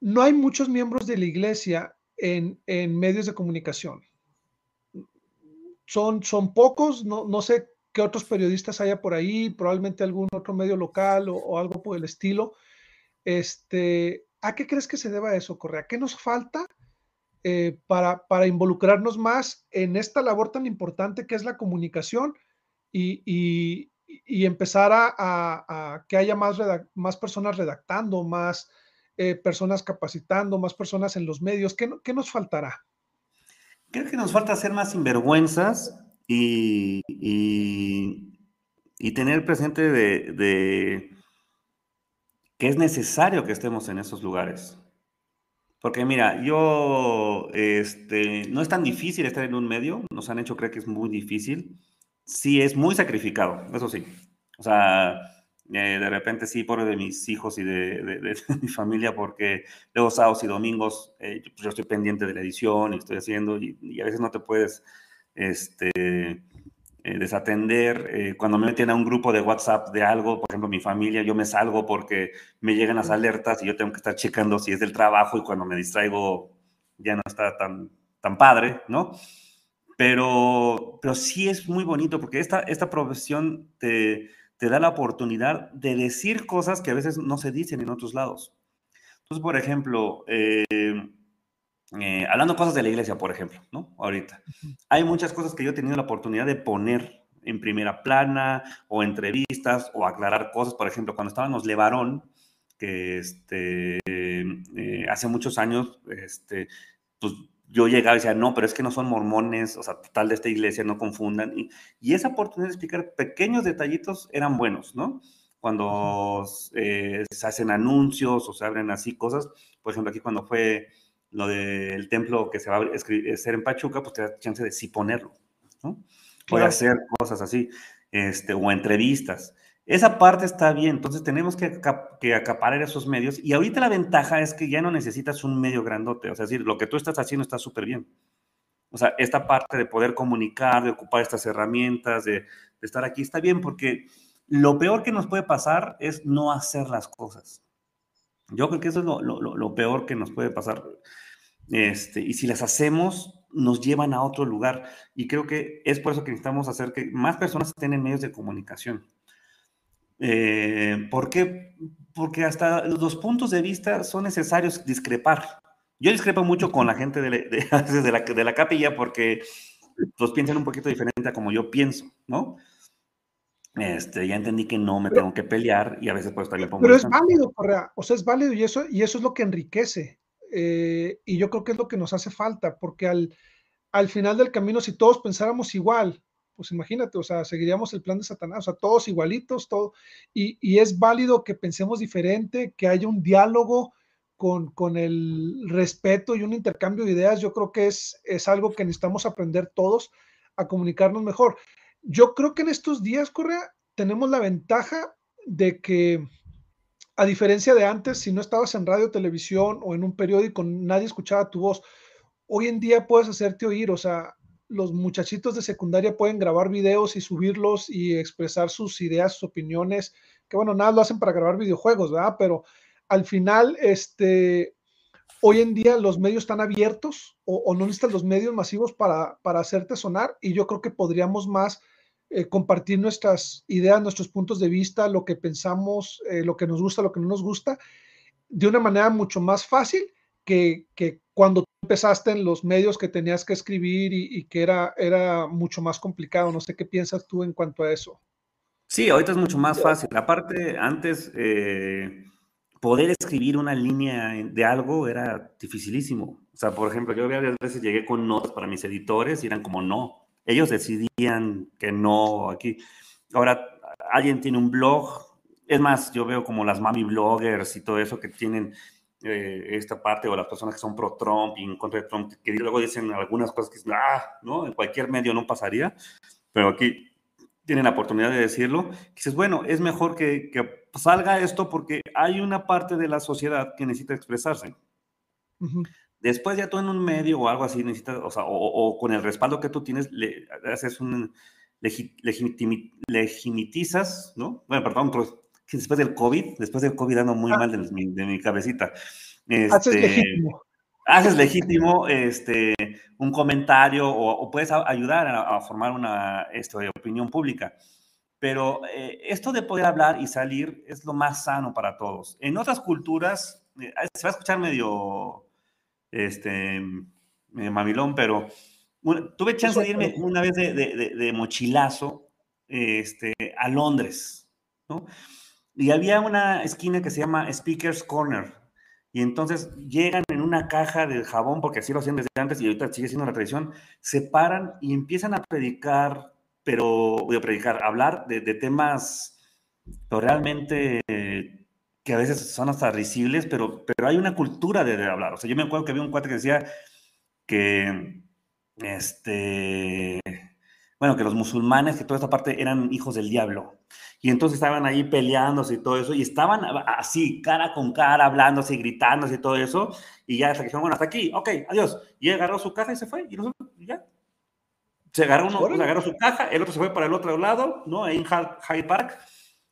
No hay muchos miembros de la iglesia en, medios de comunicación. Son, son pocos, no, no, sé qué otros periodistas haya por ahí, probablemente algún otro medio local o, o algo por el estilo. Este, ¿A qué crees que se deba eso, Correa? ¿Qué nos falta eh, para, para, involucrarnos más en esta labor tan importante que es la comunicación y, empezar a, que haya más, más personas redactando, más eh, personas capacitando, más personas en los medios? ¿Qué, ¿Qué, nos faltará? Creo que nos falta ser más sinvergüenzas y, y tener presente de que es necesario que estemos en esos lugares. Porque mira, yo, este, no es tan difícil estar en un medio, nos han hecho creer que es muy difícil. Sí, es muy sacrificado, eso sí. O sea, eh, de repente sí, por de mis hijos y de, [LAUGHS] mi familia, porque luego sábados y domingos eh, yo, estoy pendiente de la edición y estoy haciendo, y, y a veces no te puedes, este, eh, desatender. Eh, cuando me meten a un grupo de WhatsApp de algo, por ejemplo, mi familia, yo me salgo porque me llegan las alertas y yo tengo que estar checando si es del trabajo y cuando me distraigo ya no está tan, tan padre, ¿no? Pero, pero sí es muy bonito porque esta, esta profesión te, te da la oportunidad de decir cosas que a veces no se dicen en otros lados. Entonces, por ejemplo, eh, eh, hablando cosas de la iglesia, por ejemplo, ¿no? Ahorita. Hay muchas cosas que yo he tenido la oportunidad de poner en primera plana o entrevistas o aclarar cosas. Por ejemplo, cuando estábamos Levarón, que este, eh, hace muchos años, este, pues yo llegaba y decía, no, pero es que no son mormones, o sea, tal de esta iglesia, no confundan. Y, y esa oportunidad de explicar pequeños detallitos eran buenos, ¿no? Cuando eh, se hacen anuncios o se abren así cosas, por ejemplo, aquí cuando fue lo del templo que se va a hacer en Pachuca, pues te da chance de sí ponerlo, ¿no? Puede hacer cosas así, este, o entrevistas. Esa parte está bien, entonces tenemos que, que, acaparar esos medios y ahorita la ventaja es que ya no necesitas un medio grandote, o sea, es decir, lo que tú estás haciendo está súper bien. O sea, esta parte de poder comunicar, de ocupar estas herramientas, de, de, estar aquí, está bien porque lo peor que nos puede pasar es no hacer las cosas. Yo creo que eso es lo, lo, lo peor que nos puede pasar. Este, y si las hacemos, nos llevan a otro lugar. Y creo que es por eso que necesitamos hacer que más personas estén en medios de comunicación. Eh, ¿Por qué? Porque hasta los puntos de vista son necesarios discrepar. Yo discrepo mucho con la gente de, [LAUGHS] de, la, de la capilla porque los piensan un poquito diferente a como yo pienso, ¿no? Este, ya entendí que no me tengo que pelear y a veces puedo estar pongo Pero es válido, Correa, o sea, es válido y eso, y eso es lo que enriquece. Eh, y yo creo que es lo que nos hace falta, porque al, al final del camino, si todos pensáramos igual, pues imagínate, o sea, seguiríamos el plan de Satanás, o sea, todos igualitos, todo, y, y es válido que pensemos diferente, que haya un diálogo con, con, el respeto y un intercambio de ideas, yo creo que es, es algo que necesitamos aprender todos a comunicarnos mejor. Yo creo que en estos días, Correa, tenemos la ventaja de que, a diferencia de antes, si no estabas en radio, televisión o en un periódico, nadie escuchaba tu voz. Hoy en día puedes hacerte oír, o sea, los muchachitos de secundaria pueden grabar videos y subirlos y expresar sus ideas, sus opiniones, que bueno, nada lo hacen para grabar videojuegos, ¿verdad? Pero al final, este, hoy en día los medios están abiertos o, no necesitan los medios masivos para, para hacerte sonar y yo creo que podríamos más eh, compartir nuestras ideas, nuestros puntos de vista, lo que pensamos, eh, lo que nos gusta, lo que no nos gusta, de una manera mucho más fácil que, que cuando empezaste en los medios que tenías que escribir y, que era, era mucho más complicado. No sé qué piensas tú en cuanto a eso. Sí, ahorita es mucho más fácil. Aparte, antes eh, poder escribir una línea de algo era dificilísimo. O sea, por ejemplo, yo varias veces llegué con notas para mis editores y eran como no, ellos decidían que no aquí. Ahora, alguien tiene un blog, es más, yo veo como las mami bloggers y todo eso que tienen eh, esta parte, o las personas que son pro Trump y en contra de Trump, que luego dicen algunas cosas que ah, ¿no? En cualquier medio no pasaría, pero aquí tienen la oportunidad de decirlo. Dices, bueno, es mejor que, que salga esto porque hay una parte de la sociedad que necesita expresarse. Después ya tú en un medio o algo así necesitas, o sea, o, con el respaldo que tú tienes, le haces un, legitimizas, ¿no? Bueno, perdón, después del COVID, después del COVID ando muy ah. mal de mi, de mi cabecita. haces este, legítimo. Haces legítimo este, un comentario o, puedes ayudar a, formar una esto, opinión pública. Pero eh, esto de poder hablar y salir es lo más sano para todos. En otras culturas, eh, se va a escuchar medio este, mamilón, pero tuve chance de irme una vez de, mochilazo este, a Londres, ¿no? Y había una esquina que se llama Speaker's Corner. Y entonces llegan en una caja de jabón, porque así lo hacían desde antes y ahorita sigue siendo la tradición, se paran y empiezan a predicar, pero, voy a predicar, hablar de, temas realmente que a veces son hasta risibles, pero, pero hay una cultura de, hablar. O sea, yo me acuerdo que había un cuate que decía que, este, bueno, que los musulmanes, que toda esta parte eran hijos del diablo. Y entonces estaban ahí peleándose y todo eso, y estaban así, cara con cara, hablándose y gritándose y todo eso, y ya hasta que dijeron, bueno, hasta aquí, ok, adiós. Y agarró su caja y se fue, y nosotros, ya. Se agarró uno, pues, agarró su caja, el otro se fue para el otro lado, ¿no? Ahí en Hyde Park,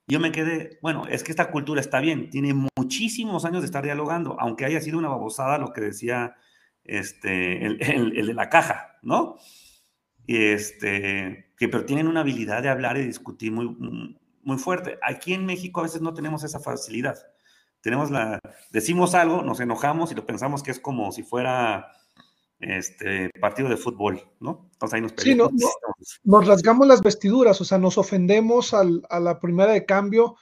yo me quedé, bueno, es que esta cultura está bien, tiene muchísimos años de estar dialogando, aunque haya sido una babosada lo que decía este, el, de la caja, ¿no? Y este, que pero tienen una habilidad de hablar y discutir muy, muy fuerte. Aquí en México a veces no tenemos esa facilidad. Tenemos la, decimos algo, nos enojamos y lo pensamos que es como si fuera este partido de fútbol, ¿no? Entonces ahí nos sí, nos rasgamos las vestiduras, o sea, nos ofendemos al, a la primera de cambio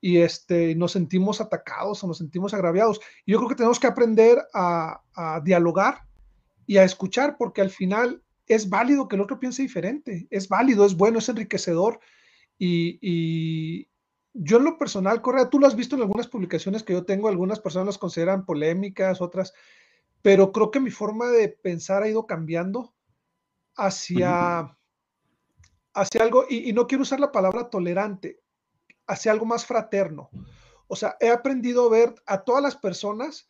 y este, nos sentimos atacados o nos sentimos agraviados. Y yo creo que tenemos que aprender a, a dialogar y a escuchar, porque al final es válido que el otro piense diferente, es válido, es bueno, es enriquecedor. Y, y, yo en lo personal, Correa, tú lo has visto en algunas publicaciones que yo tengo, algunas personas las consideran polémicas, otras pero creo que mi forma de pensar ha ido cambiando hacia, hacia algo, y, no quiero usar la palabra tolerante, hacia algo más fraterno. O sea, he aprendido a ver a todas las personas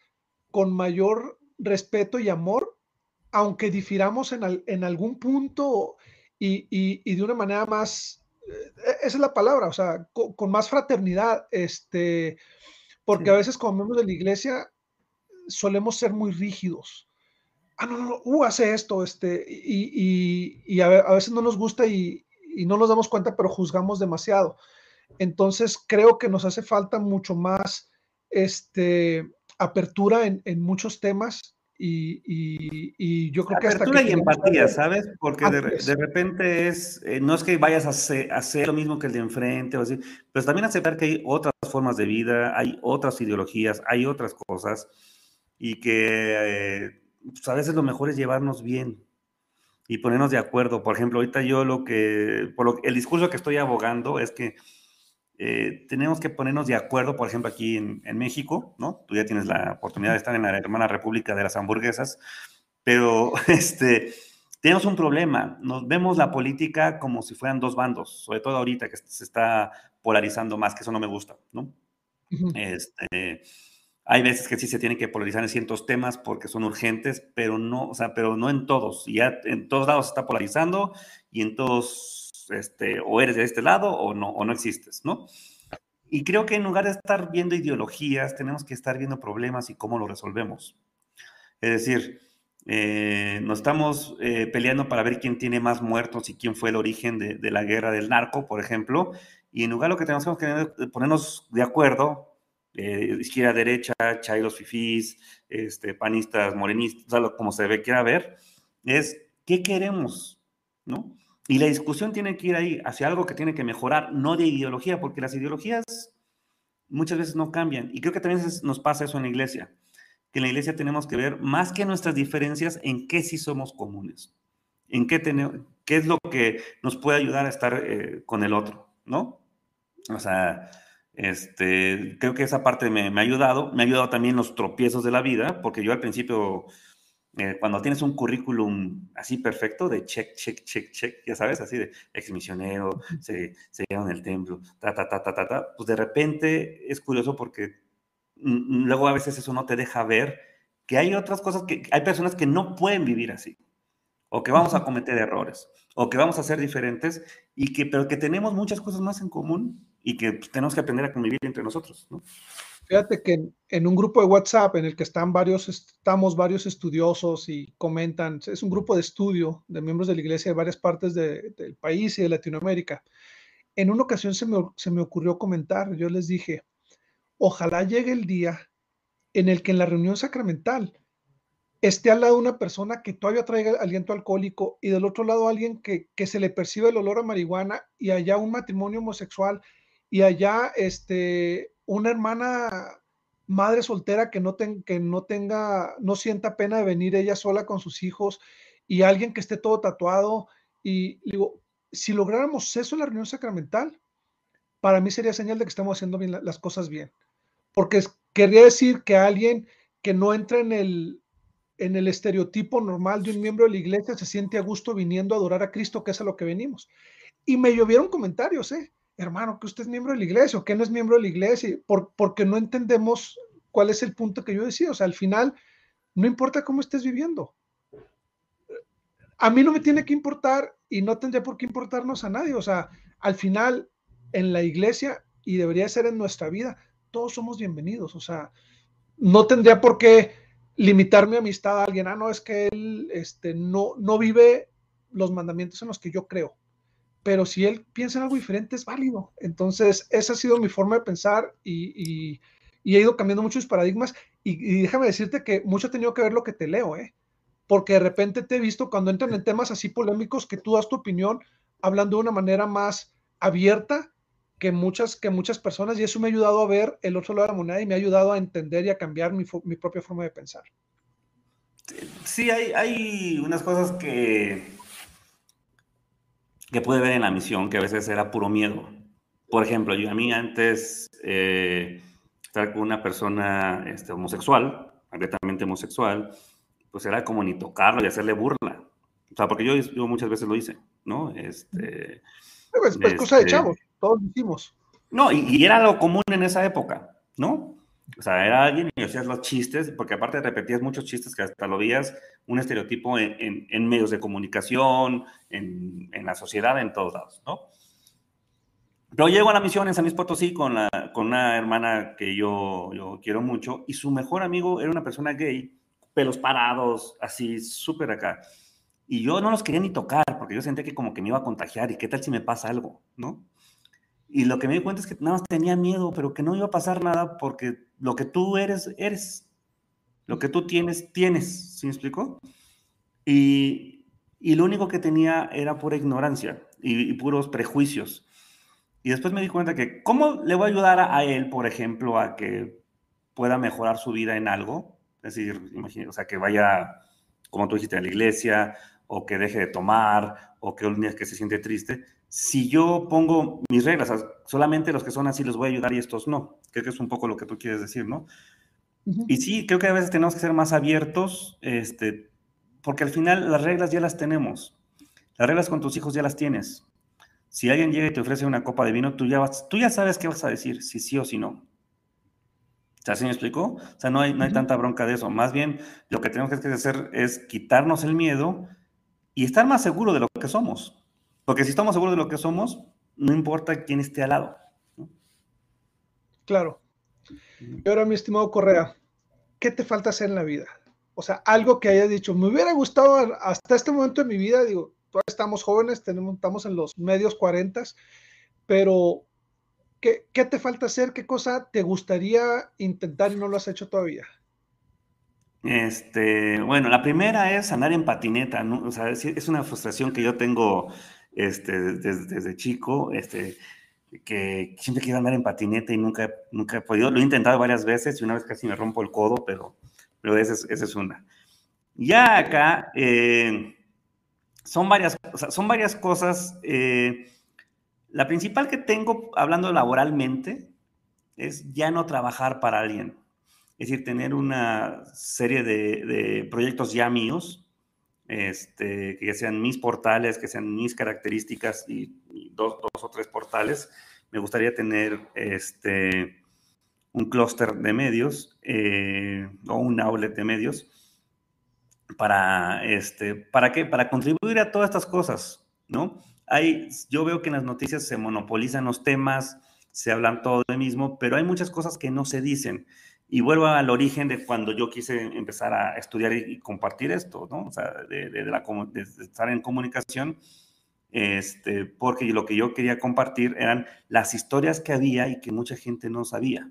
con mayor respeto y amor, aunque difiramos en, algún punto y, de una manera más, eh, esa es la palabra, o sea, con, más fraternidad, este, porque a veces como miembros de la iglesia solemos ser muy rígidos. Ah, no, no, uh, hace esto, este, y, a, veces no nos gusta y, no nos damos cuenta, pero juzgamos demasiado. Entonces, creo que nos hace falta mucho más este, apertura en, en muchos temas y, yo creo que hasta que y empatía, ¿sabes? Porque de, repente es, eh, no es que vayas a hacer, lo mismo que el de enfrente, o así, pero también aceptar que hay otras formas de vida, hay otras ideologías, hay otras cosas, y que eh, pues, a veces lo mejor es llevarnos bien y ponernos de acuerdo. Por ejemplo, ahorita yo lo que, por lo, el discurso que estoy abogando es que eh, tenemos que ponernos de acuerdo, por ejemplo, aquí en, México, ¿no? Tú ya tienes la oportunidad de estar en la hermana República de las Hamburguesas, pero [LAUGHS] este, tenemos un problema. Nos vemos la política como si fueran dos bandos, sobre todo ahorita que se está polarizando más, que eso no me gusta, ¿no? este, hay veces que sí se tienen que polarizar en ciertos temas porque son urgentes, pero no, o sea, pero no en todos. Ya en todos lados se está polarizando y en todos este, o eres de este lado o no, o no existes, ¿no? Y creo que en lugar de estar viendo ideologías, tenemos que estar viendo problemas y cómo los resolvemos. Es decir, eh, nos estamos eh, peleando para ver quién tiene más muertos y quién fue el origen de, la guerra del narco, por ejemplo, y en lugar de lo que tenemos que ponernos de acuerdo, eh, izquierda, derecha, chairos, fifís, este, panistas, morenistas, como se ve, quiera ver, es qué queremos, ¿no? Y la discusión tiene que ir ahí hacia algo que tiene que mejorar, no de ideología, porque las ideologías muchas veces no cambian. Y creo que también nos pasa eso en la iglesia, que en la iglesia tenemos que ver más que nuestras diferencias en qué sí somos comunes, en qué, tenemos, qué es lo que nos puede ayudar a estar eh, con el otro, ¿no? O sea, este, creo que esa parte me, me, ha ayudado, me ha ayudado también los tropiezos de la vida, porque yo al principio eh, cuando tienes un currículum así perfecto de check, check, check, check, ya sabes, así de ex misionero, se, se en el templo, ta, ta, ta, ta, ta, ta, pues de repente es curioso porque luego a veces eso no te deja ver que hay otras cosas que hay personas que no pueden vivir así, o que vamos a cometer errores, o que vamos a ser diferentes, y que, pero que tenemos muchas cosas más en común y que pues, tenemos que aprender a convivir entre nosotros, ¿no? Fíjate que en, un grupo de WhatsApp en el que están varios, estamos varios estudiosos y comentan, es un grupo de estudio de miembros de la iglesia de varias partes del país y de Latinoamérica. En una ocasión se me, se me ocurrió comentar, yo les dije, ojalá llegue el día en el que en la reunión sacramental esté al lado una persona que todavía traiga aliento alcohólico y del otro lado alguien que, que se le percibe el olor a marihuana y allá un matrimonio homosexual y allá este, una hermana madre soltera que no, que no tenga, no sienta pena de venir ella sola con sus hijos y alguien que esté todo tatuado. Y digo, si lográramos eso en la reunión sacramental, para mí sería señal de que estamos haciendo bien las cosas bien. Porque querría decir que alguien que no entra en el, en el estereotipo normal de un miembro de la iglesia se siente a gusto viniendo a adorar a Cristo, que es a lo que venimos. Y me llovieron comentarios, ¿eh? Hermano, que usted es miembro de la iglesia o que no es miembro de la iglesia, por, porque no entendemos cuál es el punto que yo decía. O sea, al final, no importa cómo estés viviendo. A mí no me tiene que importar y no tendría por qué importarnos a nadie. O sea, al final, en la iglesia, y debería ser en nuestra vida, todos somos bienvenidos. O sea, no tendría por qué limitar mi amistad a alguien. Ah, no, es que él este, no, no vive los mandamientos en los que yo creo pero si él piensa en algo diferente es válido. Entonces, esa ha sido mi forma de pensar y, he ido cambiando muchos paradigmas y, déjame decirte que mucho ha tenido que ver lo que te leo, ¿eh? porque de repente te he visto cuando entran en temas así polémicos que tú das tu opinión hablando de una manera más abierta que muchas, que muchas personas y eso me ha ayudado a ver el otro lado de la moneda y me ha ayudado a entender y a cambiar mi, mi propia forma de pensar. Sí, hay, hay unas cosas que que puede ver en la misión, que a veces era puro miedo. Por ejemplo, yo a mí antes eh, estar con una persona este, homosexual, abiertamente homosexual, pues era como ni tocarlo y hacerle burla. O sea, porque yo, yo muchas veces lo hice, ¿no? Este, pues cosa de este chavos, todos lo hicimos. No, y, y, era lo común en esa época, ¿no? O sea, era alguien y hacías los chistes, porque aparte repetías muchos chistes que hasta lo veías un estereotipo en, medios de comunicación, en, en, la sociedad, en todos lados, ¿no? Pero llego a la misión en San Luis Potosí con, la, con una hermana que yo, yo quiero mucho y su mejor amigo era una persona gay, pelos parados, así, súper acá. Y yo no los quería ni tocar porque yo sentía que como que me iba a contagiar y qué tal si me pasa algo, ¿no? Y lo que me di cuenta es que nada más tenía miedo, pero que no iba a pasar nada porque lo que tú eres, eres. Lo que tú tienes, tienes. ¿Sí me explico? Y, y lo único que tenía era pura ignorancia y, puros prejuicios. Y después me di cuenta que, ¿cómo le voy a ayudar a, él, por ejemplo, a que pueda mejorar su vida en algo? Es decir, imagínate, o sea, que vaya, como tú dijiste, a la iglesia, o que deje de tomar, o que un día que se siente triste si yo pongo mis reglas, solamente los que son así los voy a ayudar y estos no. Creo que es un poco lo que tú quieres decir, ¿no? Y sí, creo que a veces tenemos que ser más abiertos, este, porque al final las reglas ya las tenemos. Las reglas con tus hijos ya las tienes. Si alguien llega y te ofrece una copa de vino, tú ya, vas, tú ya sabes qué vas a decir, si sí o si no. ¿Se me explicó? O sea, no hay, no hay tanta bronca de eso. Más bien, lo que tenemos que hacer es quitarnos el miedo y estar más seguro de lo que somos. Porque si estamos seguros de lo que somos, no importa quién esté al lado. Claro. Y ahora, mi estimado Correa, ¿qué te falta hacer en la vida? O sea, algo que hayas dicho, me hubiera gustado hasta este momento de mi vida, digo, todavía estamos jóvenes, estamos en los medios cuarentas, pero ¿qué, ¿qué te falta hacer? ¿Qué cosa te gustaría intentar y no lo has hecho todavía? Este, bueno, la primera es andar en patineta. O sea, es una frustración que yo tengo este, desde, chico, este, que siempre quiero andar en patineta y nunca, nunca he podido. Lo he intentado varias veces y una vez casi me rompo el codo, pero, pero esa, es, es una. Ya acá eh, son, varias, son varias cosas. Eh, la principal que tengo, hablando laboralmente, es ya no trabajar para alguien. Es decir, tener una serie de, de proyectos ya míos, este, que sean mis portales, que sean mis características y, dos, dos, o tres portales. Me gustaría tener este, un clúster de medios eh, o un outlet de medios para, este, ¿para qué? Para contribuir a todas estas cosas, ¿no? Hay, yo veo que en las noticias se monopolizan los temas, se hablan todo de mismo, pero hay muchas cosas que no se dicen. Y vuelvo al origen de cuando yo quise empezar a estudiar y, compartir esto, ¿no? O sea, de, la, de, estar en comunicación, este, porque lo que yo quería compartir eran las historias que había y que mucha gente no sabía.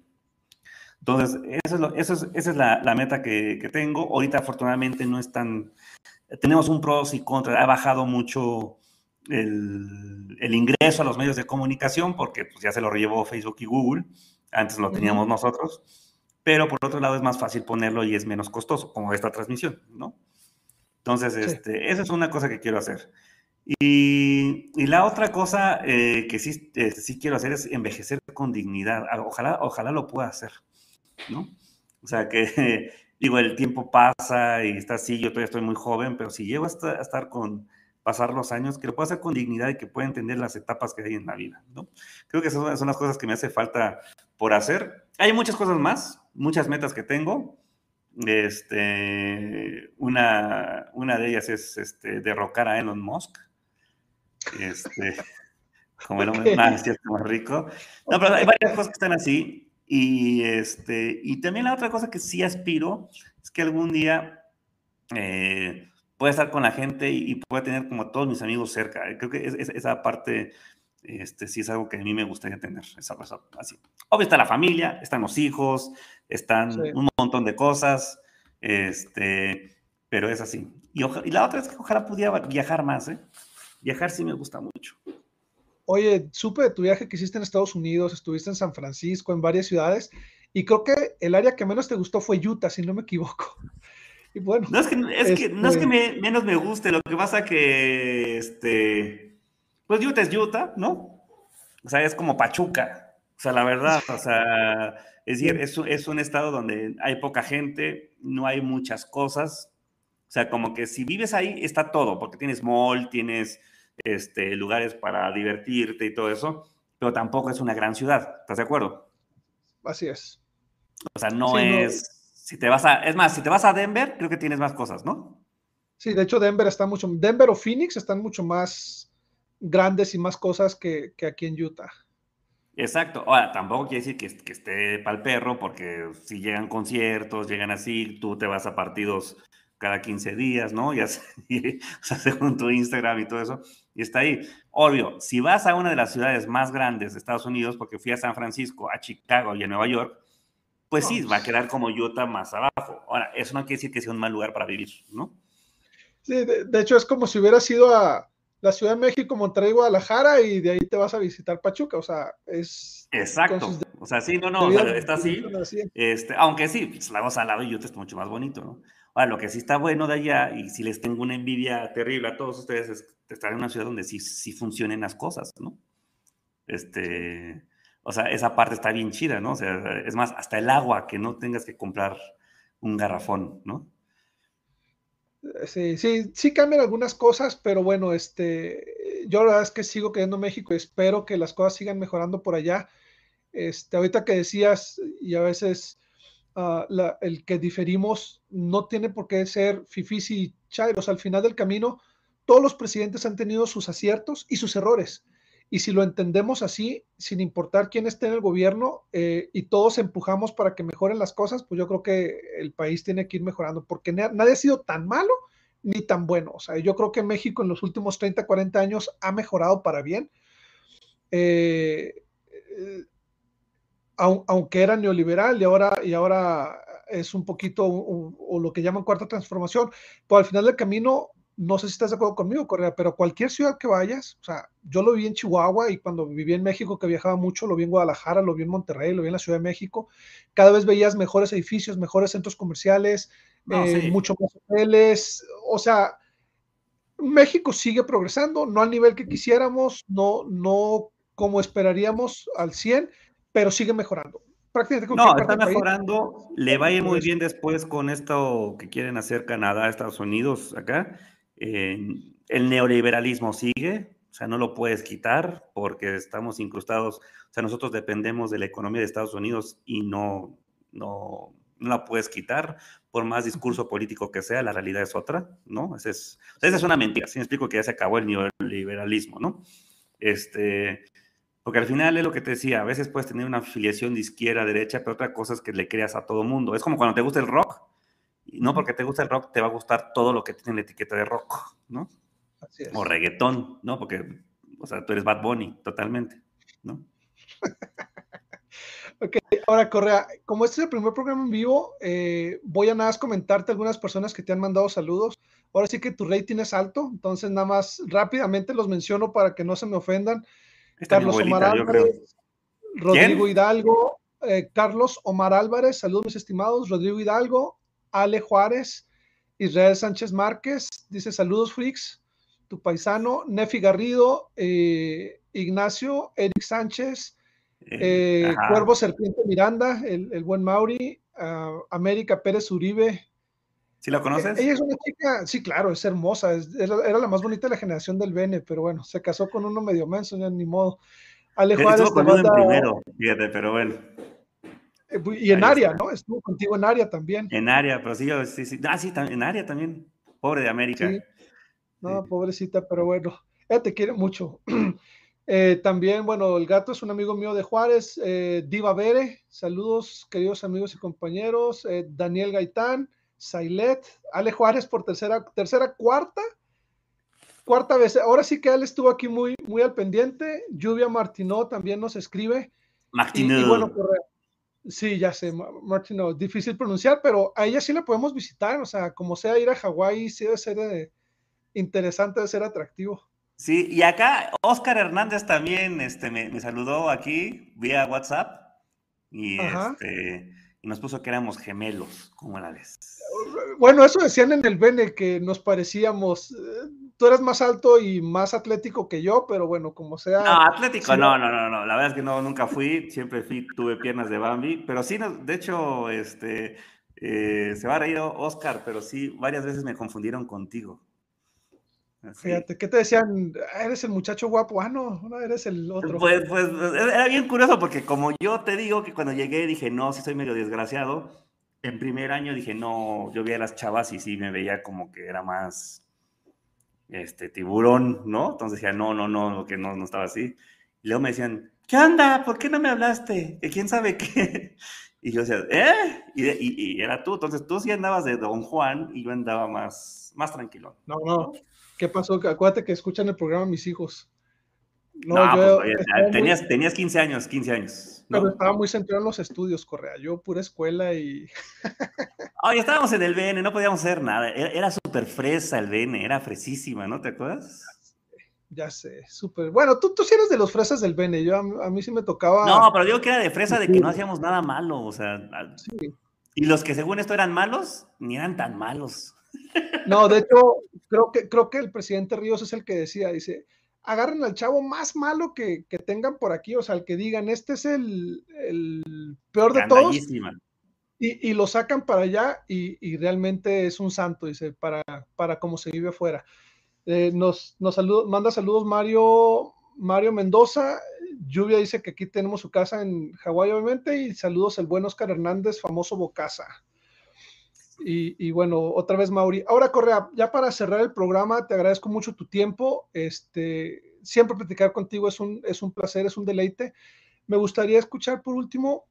Entonces, eso es lo, eso es, esa es la, la meta que, que, tengo. Ahorita, afortunadamente, no es tan... Tenemos un pros y contras. Ha bajado mucho el, el, ingreso a los medios de comunicación porque pues, ya se lo llevó Facebook y Google. Antes lo teníamos nosotros pero por otro lado es más fácil ponerlo y es menos costoso, como esta transmisión, ¿no? Entonces, este, esa es una cosa que quiero hacer. Y, la otra cosa eh, que sí, este, sí quiero hacer es envejecer con dignidad. Ah, ojalá, ojalá lo pueda hacer, ¿no? O sea, que [LAUGHS] digo, el tiempo pasa y está así, yo todavía estoy muy joven, pero si llego a estar, a estar con pasar los años, que lo pueda hacer con dignidad y que pueda entender las etapas que hay en la vida, ¿no? Creo que esas son las cosas que me hace falta por hacer. Hay muchas cosas más, muchas metas que tengo. Este, una, una de ellas es este, derrocar a Elon Musk. Este, como el hombre más, más rico. No, pero hay varias cosas que están así. Y, este, y también la otra cosa que sí aspiro es que algún día eh, pueda estar con la gente y, pueda tener como a todos mis amigos cerca. Creo que esa parte este, sí es algo que a mí me gustaría tener, esa cosa así. Obvio está la familia, están los hijos, están un montón de cosas, este, pero es así. Y, y, la otra es que ojalá pudiera viajar más, ¿eh? Viajar sí me gusta mucho. Oye, supe de tu viaje que hiciste en Estados Unidos, estuviste en San Francisco, en varias ciudades, y creo que el área que menos te gustó fue Utah, si no me equivoco. [LAUGHS] Y bueno. No es que, es que, no es que este menos me guste, lo que pasa que, este, pues Utah es Utah, ¿no? O sea, es como Pachuca. O sea, la verdad, o sea, es decir, es, es un estado donde hay poca gente, no hay muchas cosas. O sea, como que si vives ahí está todo, porque tienes mall, tienes este, lugares para divertirte y todo eso, pero tampoco es una gran ciudad. ¿Estás de acuerdo? Así es. O sea, no es. Si te vas a. Es más, si te vas a Denver, creo que tienes más cosas, ¿no? Sí, de hecho, Denver está mucho. Denver o Phoenix están mucho más grandes y más cosas que, aquí en Utah. Exacto. Ahora, tampoco quiere decir que, que esté para el perro, porque si llegan conciertos, llegan así, tú te vas a partidos cada 15 días, ¿no? Ya o sea, según tu Instagram y todo eso. y está ahí. Obvio, si vas a una de las ciudades más grandes de Estados Unidos, porque fui a San Francisco, a Chicago y a Nueva York, pues sí, va a quedar como Utah más abajo. Ahora, eso no quiere decir que sea un mal lugar para vivir, ¿no? Sí, de, hecho es como si hubieras ido a la Ciudad de México, Monterrey, Guadalajara y de ahí te vas a visitar Pachuca, o sea, es... Exacto, o sea, sí, no, no, o sea, está así, este, aunque sí, pues, la vas al lado y Utah está mucho más bonito, ¿no? Ahora, lo que sí está bueno de allá, y si les tengo una envidia terrible a todos ustedes, es estar en una ciudad donde sí, sí funcionen las cosas, ¿no? Este, o sea, esa parte está bien chida, ¿no? O sea, es más, hasta el agua, que no tengas que comprar un garrafón, ¿no? Sí, sí, sí cambian algunas cosas, pero bueno, este, yo la verdad es que sigo queriendo México y espero que las cosas sigan mejorando por allá. Este, ahorita que decías, y a veces la, el que diferimos no tiene por qué ser fifis y. Al final del camino, todos los presidentes han tenido sus aciertos y sus errores. Y si lo entendemos así, sin importar quién esté en el gobierno eh, y todos empujamos para que mejoren las cosas, pues yo creo que el país tiene que ir mejorando, porque nadie ha sido tan malo ni tan bueno. O sea, yo creo que México en los últimos 30, 40 años ha mejorado para bien. Eh, eh, aunque era neoliberal y ahora, y ahora es un poquito o, lo que llaman cuarta transformación, pues al final del camino no sé si estás de acuerdo conmigo, Correa, pero cualquier ciudad que vayas, o sea, yo lo vi en Chihuahua y cuando viví en México, que viajaba mucho, lo vi en Guadalajara, lo vi en Monterrey, lo vi en la Ciudad de México, cada vez veías mejores edificios, mejores centros comerciales, eh, mucho más hoteles, o sea, México sigue progresando, no al nivel que quisiéramos, no, no como esperaríamos al 100, pero sigue mejorando. Prácticamente no, está mejorando, le va a ir muy bien después con esto que quieren hacer Canadá, Estados Unidos, acá el neoliberalismo sigue, o sea, no lo puedes quitar porque estamos incrustados, o sea, nosotros dependemos de la economía de Estados Unidos y no, no, no la puedes quitar, por más discurso político que sea, la realidad es otra, ¿no? Esa es, esa es una mentira, si me explico que ya se acabó el neoliberalismo, ¿no? Este, porque al final es lo que te decía, a veces puedes tener una afiliación de izquierda, derecha, pero otra cosa es que le creas a todo mundo. Es como cuando te gusta el rock, y no porque te gusta el rock, te va a gustar todo lo que tiene la etiqueta de rock, ¿no? Así es. O reggaetón, ¿no? Porque, o sea, tú eres Bad Bunny, totalmente, ¿no? [LAUGHS] ok, ahora Correa, como este es el primer programa en vivo, eh, voy a nada más comentarte algunas personas que te han mandado saludos. Ahora sí que tu rating es alto, entonces nada más rápidamente los menciono para que no se me ofendan. Carlos Omar Álvarez, Rodrigo Hidalgo, eh, Carlos Omar Álvarez, saludos mis estimados, Rodrigo Hidalgo, Ale Juárez, Israel Sánchez Márquez, dice saludos freaks, tu paisano, Nefi Garrido, eh, Ignacio, Eric Sánchez, eh, Cuervo Serpiente Miranda, el, buen Mauri, ah, América Pérez Uribe. ¿Sí la conoces? ella es una chica, sí, claro, es hermosa, era, la más bonita de la generación del Bene, pero bueno, se casó con uno medio menso, ni modo. Ale Juárez. Estuvo en primero, fíjate, pero bueno. Eh, y en área, ¿no? Estuvo contigo en área también. En área, pero sí, sí, sí. Ah, sí, en área también. Pobre de América. No, pobrecita, pero bueno, ella te quiere mucho. [CLEARS THROAT] Eh, también, bueno, el gato es un amigo mío de Juárez, eh, Diva Bere, saludos queridos amigos y compañeros, Daniel Gaitán, Sailet, Ale Juárez por tercera, tercera, cuarta, cuarta vez. Ahora sí que él estuvo aquí muy, muy al pendiente. Lluvia Martinó también nos escribe. Martinó. Y, bueno, Sí, ya sé, Martino, difícil pronunciar, pero a ella sí la podemos visitar, o sea, como sea ir a Hawái, sí debe ser eh, interesante, debe ser atractivo. Sí, y acá Oscar Hernández también este, me, saludó aquí vía WhatsApp y, este, y, nos puso que éramos gemelos, ¿cómo la ves? Bueno, eso decían en el Bene, que nos parecíamos, eh, tú eres más alto y más atlético que yo, pero bueno, como sea. No, atlético, no, no, no, no. La verdad es que no, nunca fui. Siempre fui, tuve piernas de Bambi. Pero sí, de hecho, este, eh, se va a reír Oscar, pero sí, varias veces me confundieron contigo. Fíjate, ¿qué te decían? ¿Eres el muchacho guapo? Ah, no, no, eres el otro. Pues, pues, era bien curioso porque como yo te digo que cuando llegué dije, no, sí soy medio desgraciado. En primer año dije, no, yo vi a las chavas y sí me veía como que era más este, tiburón, ¿no? Entonces decía, no, no, no, que no, no estaba así. Y luego me decían, ¿qué onda? ¿Por qué no me hablaste? ¿Que quién sabe qué? [LAUGHS] Y yo decía, ¿eh? Y, era tú. Entonces tú sí andabas de Don Juan y yo andaba más, más tranquilo. No, no. ¿Qué pasó? Acuérdate que escuchan el programa mis hijos. No, yo pues, tenías, tenías 15 años, 15 años. Pero estaba muy centrado en los estudios, Correa. Yo pura escuela y... [LAUGHS] Oye, estábamos en el BN, no podíamos hacer nada. Era, súper fresa el BN, era fresísima, ¿no? ¿Te acuerdas? Ya sé, súper. Bueno, tú, tú sí eres de los fresas del BN, yo a, mí sí me tocaba... No, pero digo que era de fresa de que no hacíamos nada malo, o sea... Sí. Y los que según esto eran malos, ni eran tan malos. No, de hecho, creo que, creo que el presidente Ríos es el que decía, dice, agarren al chavo más malo que, tengan por aquí, o sea, el que digan, este es el, peor de todos. Y, y, lo sacan para allá y, realmente es un santo, dice, para, para cómo se vive afuera. Eh, nos nos manda saludos Mario, Mario Mendoza. Lluvia dice que aquí tenemos su casa en Hawái, obviamente, y saludos el buen Oscar Hernández, famoso Bocasa. Y, bueno, otra vez Mauri. Ahora, Correa, ya para cerrar el programa, te agradezco mucho tu tiempo. Este, siempre platicar contigo es un, es un placer, es un deleite. Me gustaría escuchar por último,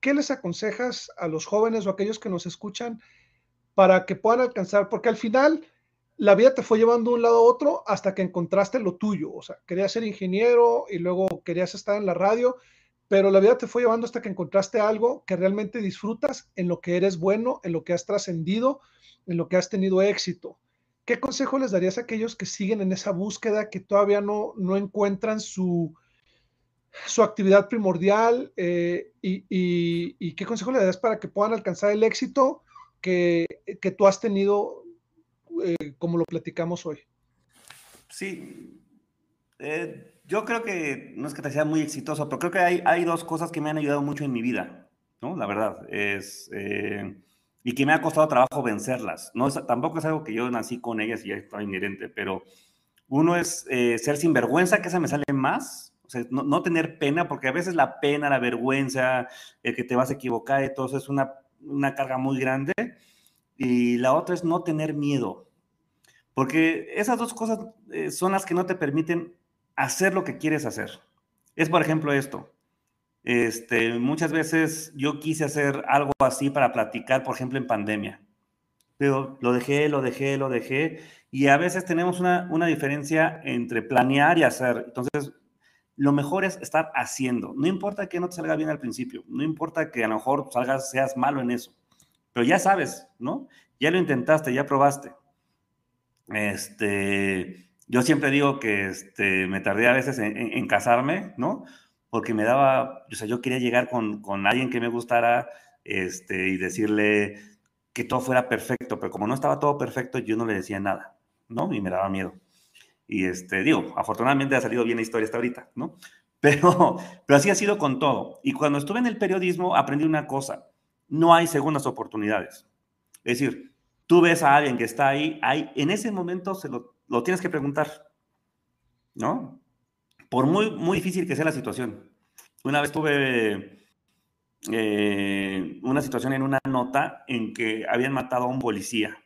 ¿qué les aconsejas a los jóvenes o a aquellos que nos escuchan para que puedan alcanzar? Porque al final la vida te fue llevando de un lado a otro hasta que encontraste lo tuyo. O sea, querías ser ingeniero y luego querías estar en la radio pero la vida te fue llevando hasta que encontraste algo que realmente disfrutas, en lo que eres bueno, en lo que has trascendido, en lo que has tenido éxito. ¿Qué consejo les darías a aquellos que siguen en esa búsqueda, que todavía no, no encuentran su, su actividad primordial? Eh, y, qué consejo les darías para que puedan alcanzar el éxito que, tú has tenido, eh, como lo platicamos hoy? Sí. Eh, yo creo que no es que te sea muy exitoso, pero creo que hay, hay dos cosas que me han ayudado mucho en mi vida, ¿no? La verdad, es... Eh, y que me ha costado trabajo vencerlas. No tampoco es algo que yo nací con ellas y ya está inherente, pero uno es eh, ser sinvergüenza, que esa me sale más, o sea, no, no, tener pena, porque a veces la pena, la vergüenza, el que te vas a equivocar y todo eso es una, una carga muy grande. Y la otra es no tener miedo, porque esas dos cosas eh, son las que no te permiten hacer lo que quieres hacer. Es, por ejemplo, esto. Este, muchas veces yo quise hacer algo así para platicar, por ejemplo, en pandemia, pero lo dejé, lo dejé, lo dejé, y a veces tenemos una, una diferencia entre planear y hacer. Entonces, lo mejor es estar haciendo. No importa que no te salga bien al principio, no importa que a lo mejor salgas, seas malo en eso, pero ya sabes, ¿no? Ya lo intentaste, ya probaste. Este, yo siempre digo que este, me tardé a veces en, casarme, ¿no? Porque me daba, o sea, yo quería llegar con, con alguien que me gustara este, y decirle que todo fuera perfecto, pero como no estaba todo perfecto, yo no le decía nada, ¿no? Y me daba miedo. Y este, digo, afortunadamente ha salido bien la historia hasta ahorita, ¿no? [LAUGHS] Pero, pero así ha sido con todo. Y cuando estuve en el periodismo aprendí una cosa, no hay segundas oportunidades. Es decir, tú ves a alguien que está ahí, ahí en ese momento se lo lo tienes que preguntar, ¿no? Por muy, muy difícil que sea la situación. Una vez tuve eh, una situación en una nota en que habían matado a un policía.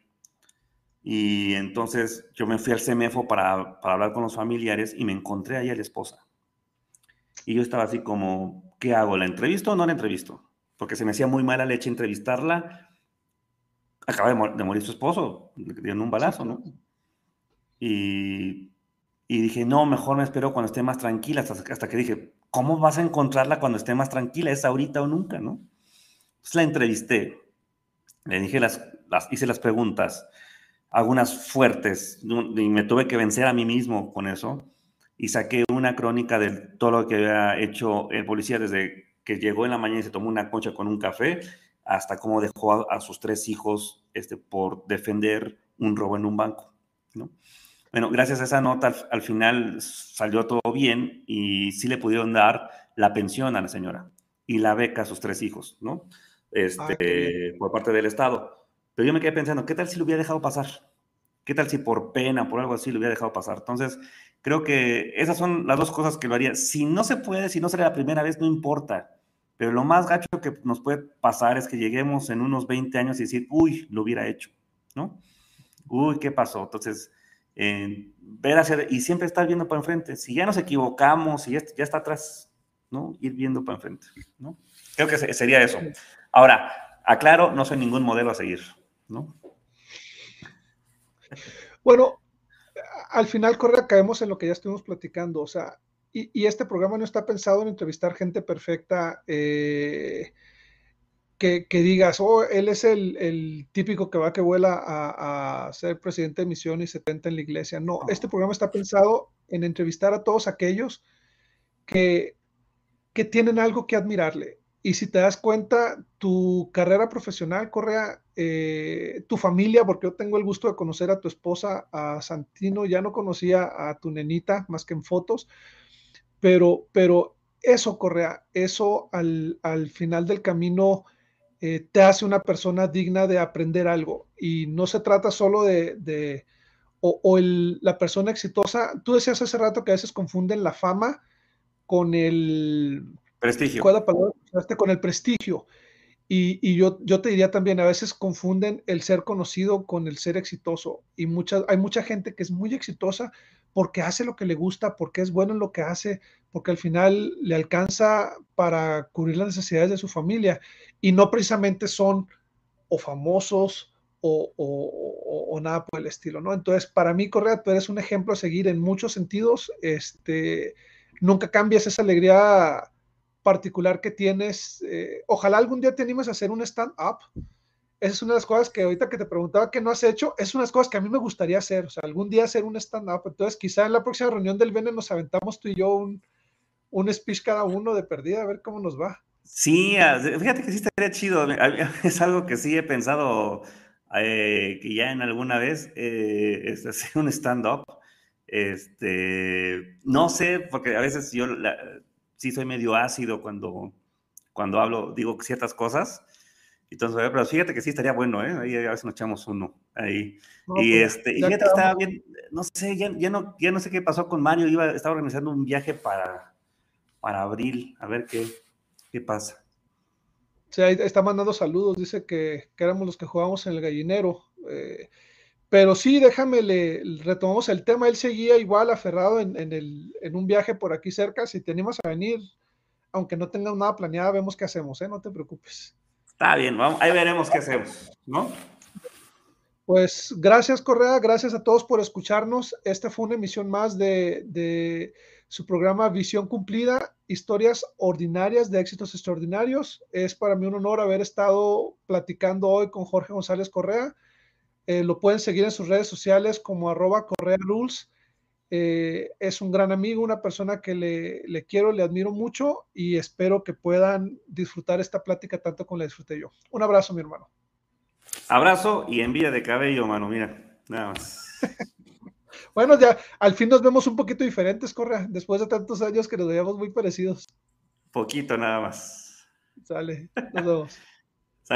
Y entonces yo me fui al CEMEFO para, para hablar con los familiares y me encontré ahí a la esposa. Y yo estaba así como, ¿qué hago? ¿La entrevisto o no la entrevisto? Porque se me hacía muy mala leche entrevistarla. Acaba de, morir su esposo, le un balazo, ¿no? Y, dije, no, mejor me espero cuando esté más tranquila, hasta, que dije, ¿cómo vas a encontrarla cuando esté más tranquila? Es ahorita o nunca, ¿no? Entonces la entrevisté, le dije las, las hice las preguntas, algunas fuertes, y me tuve que vencer a mí mismo con eso, y saqué una crónica de todo lo que había hecho el policía desde que llegó en la mañana y se tomó una concha con un café, hasta cómo dejó a, a sus tres hijos este, por defender un robo en un banco, ¿no? Bueno, gracias a esa nota al, final salió todo bien y sí le pudieron dar la pensión a la señora y la beca a sus tres hijos, ¿no? Este, por parte del Estado. Pero yo me quedé pensando, ¿qué tal si lo hubiera dejado pasar? ¿Qué tal si por pena, por algo así, lo hubiera dejado pasar? Entonces, creo que esas son las dos cosas que lo haría. Si no se puede, si no será la primera vez, no importa. Pero lo más gacho que nos puede pasar es que lleguemos en unos 20 años y decir, uy, lo hubiera hecho, ¿no? Uy, ¿qué pasó? Entonces, ver hacia, y siempre estar viendo para enfrente. Si ya nos equivocamos, si ya, ya está atrás, ¿no? Ir viendo para enfrente, ¿no? Creo que sería eso. Ahora, aclaro, no soy ningún modelo a seguir, ¿no? Bueno, al final, Correa, caemos en lo que ya estuvimos platicando, o sea, y, este programa no está pensado en entrevistar gente perfecta eh, que, digas, oh, él es el, típico que va que vuela a, ser presidente de misión y se tenta en la iglesia. No, este programa está pensado en entrevistar a todos aquellos que, que tienen algo que admirarle. Y si te das cuenta, tu carrera profesional, Correa, eh, tu familia, porque yo tengo el gusto de conocer a tu esposa, a Santino, ya no conocía a tu nenita más que en fotos, pero, pero eso, Correa, eso al, final del camino eh, te hace una persona digna de aprender algo. Y no se trata solo de, o, la persona exitosa, tú decías hace rato que a veces confunden la fama con el prestigio. Con el prestigio. Y, yo, yo, te diría también, a veces confunden el ser conocido con el ser exitoso. Y mucha, hay mucha gente que es muy exitosa porque hace lo que le gusta, porque es bueno en lo que hace, porque al final le alcanza para cubrir las necesidades de su familia. Y no precisamente son o famosos o, o, nada por el estilo, ¿no? Entonces, para mí, Correa, tú eres un ejemplo a seguir en muchos sentidos. Este, nunca cambias esa alegría particular que tienes. Eh, ojalá algún día te animes a hacer un stand-up. Esa es una de las cosas que ahorita que te preguntaba que no has hecho, es una de las cosas que a mí me gustaría hacer. O sea, algún día hacer un stand-up. Entonces, quizá en la próxima reunión del Bene nos aventamos tú y yo un, un speech cada uno de perdida, a ver cómo nos va. Sí, fíjate que sí estaría chido. [LAUGHS] Es algo que sí he pensado eh, que ya en alguna vez eh, es hacer un stand-up. Este, no sé, porque a veces yo sí soy medio ácido cuando, cuando hablo, digo ciertas cosas. Entonces, pero fíjate que sí estaría bueno, ¿eh? Ahí a veces nos echamos uno. Ahí. y pues, este, y fíjate, estaba bien, no sé, ya, ya, no, ya no sé qué pasó con Mario, iba, estaba organizando un viaje para, para abril, a ver qué, qué pasa. Sí, ahí está mandando saludos, dice que, que éramos los que jugábamos en el gallinero. Eh, pero sí, déjame, le, retomamos el tema. Él seguía igual aferrado en, el, en, un viaje por aquí cerca. Si te animas a venir, aunque no tengas nada planeado, vemos qué hacemos, ¿eh? No te preocupes. Está bien, vamos, ahí veremos qué hacemos, ¿no? Pues gracias, Correa. Gracias a todos por escucharnos. Esta fue una emisión más de, su programa Visión Cumplida, historias ordinarias de éxitos extraordinarios. Es para mí un honor haber estado platicando hoy con Jorge González Correa eh, lo pueden seguir en sus redes sociales como arroba Correa Rules. Eh, es un gran amigo, una persona que le, quiero, le admiro mucho y espero que puedan disfrutar esta plática tanto como la disfruté yo. Un abrazo, mi hermano. Abrazo y envía de cabello, mano, mira, nada más. [LAUGHS] bueno, ya al fin nos vemos un poquito diferentes, Correa, después de tantos años que nos veíamos muy parecidos. Poquito nada más. Sale, nos vemos.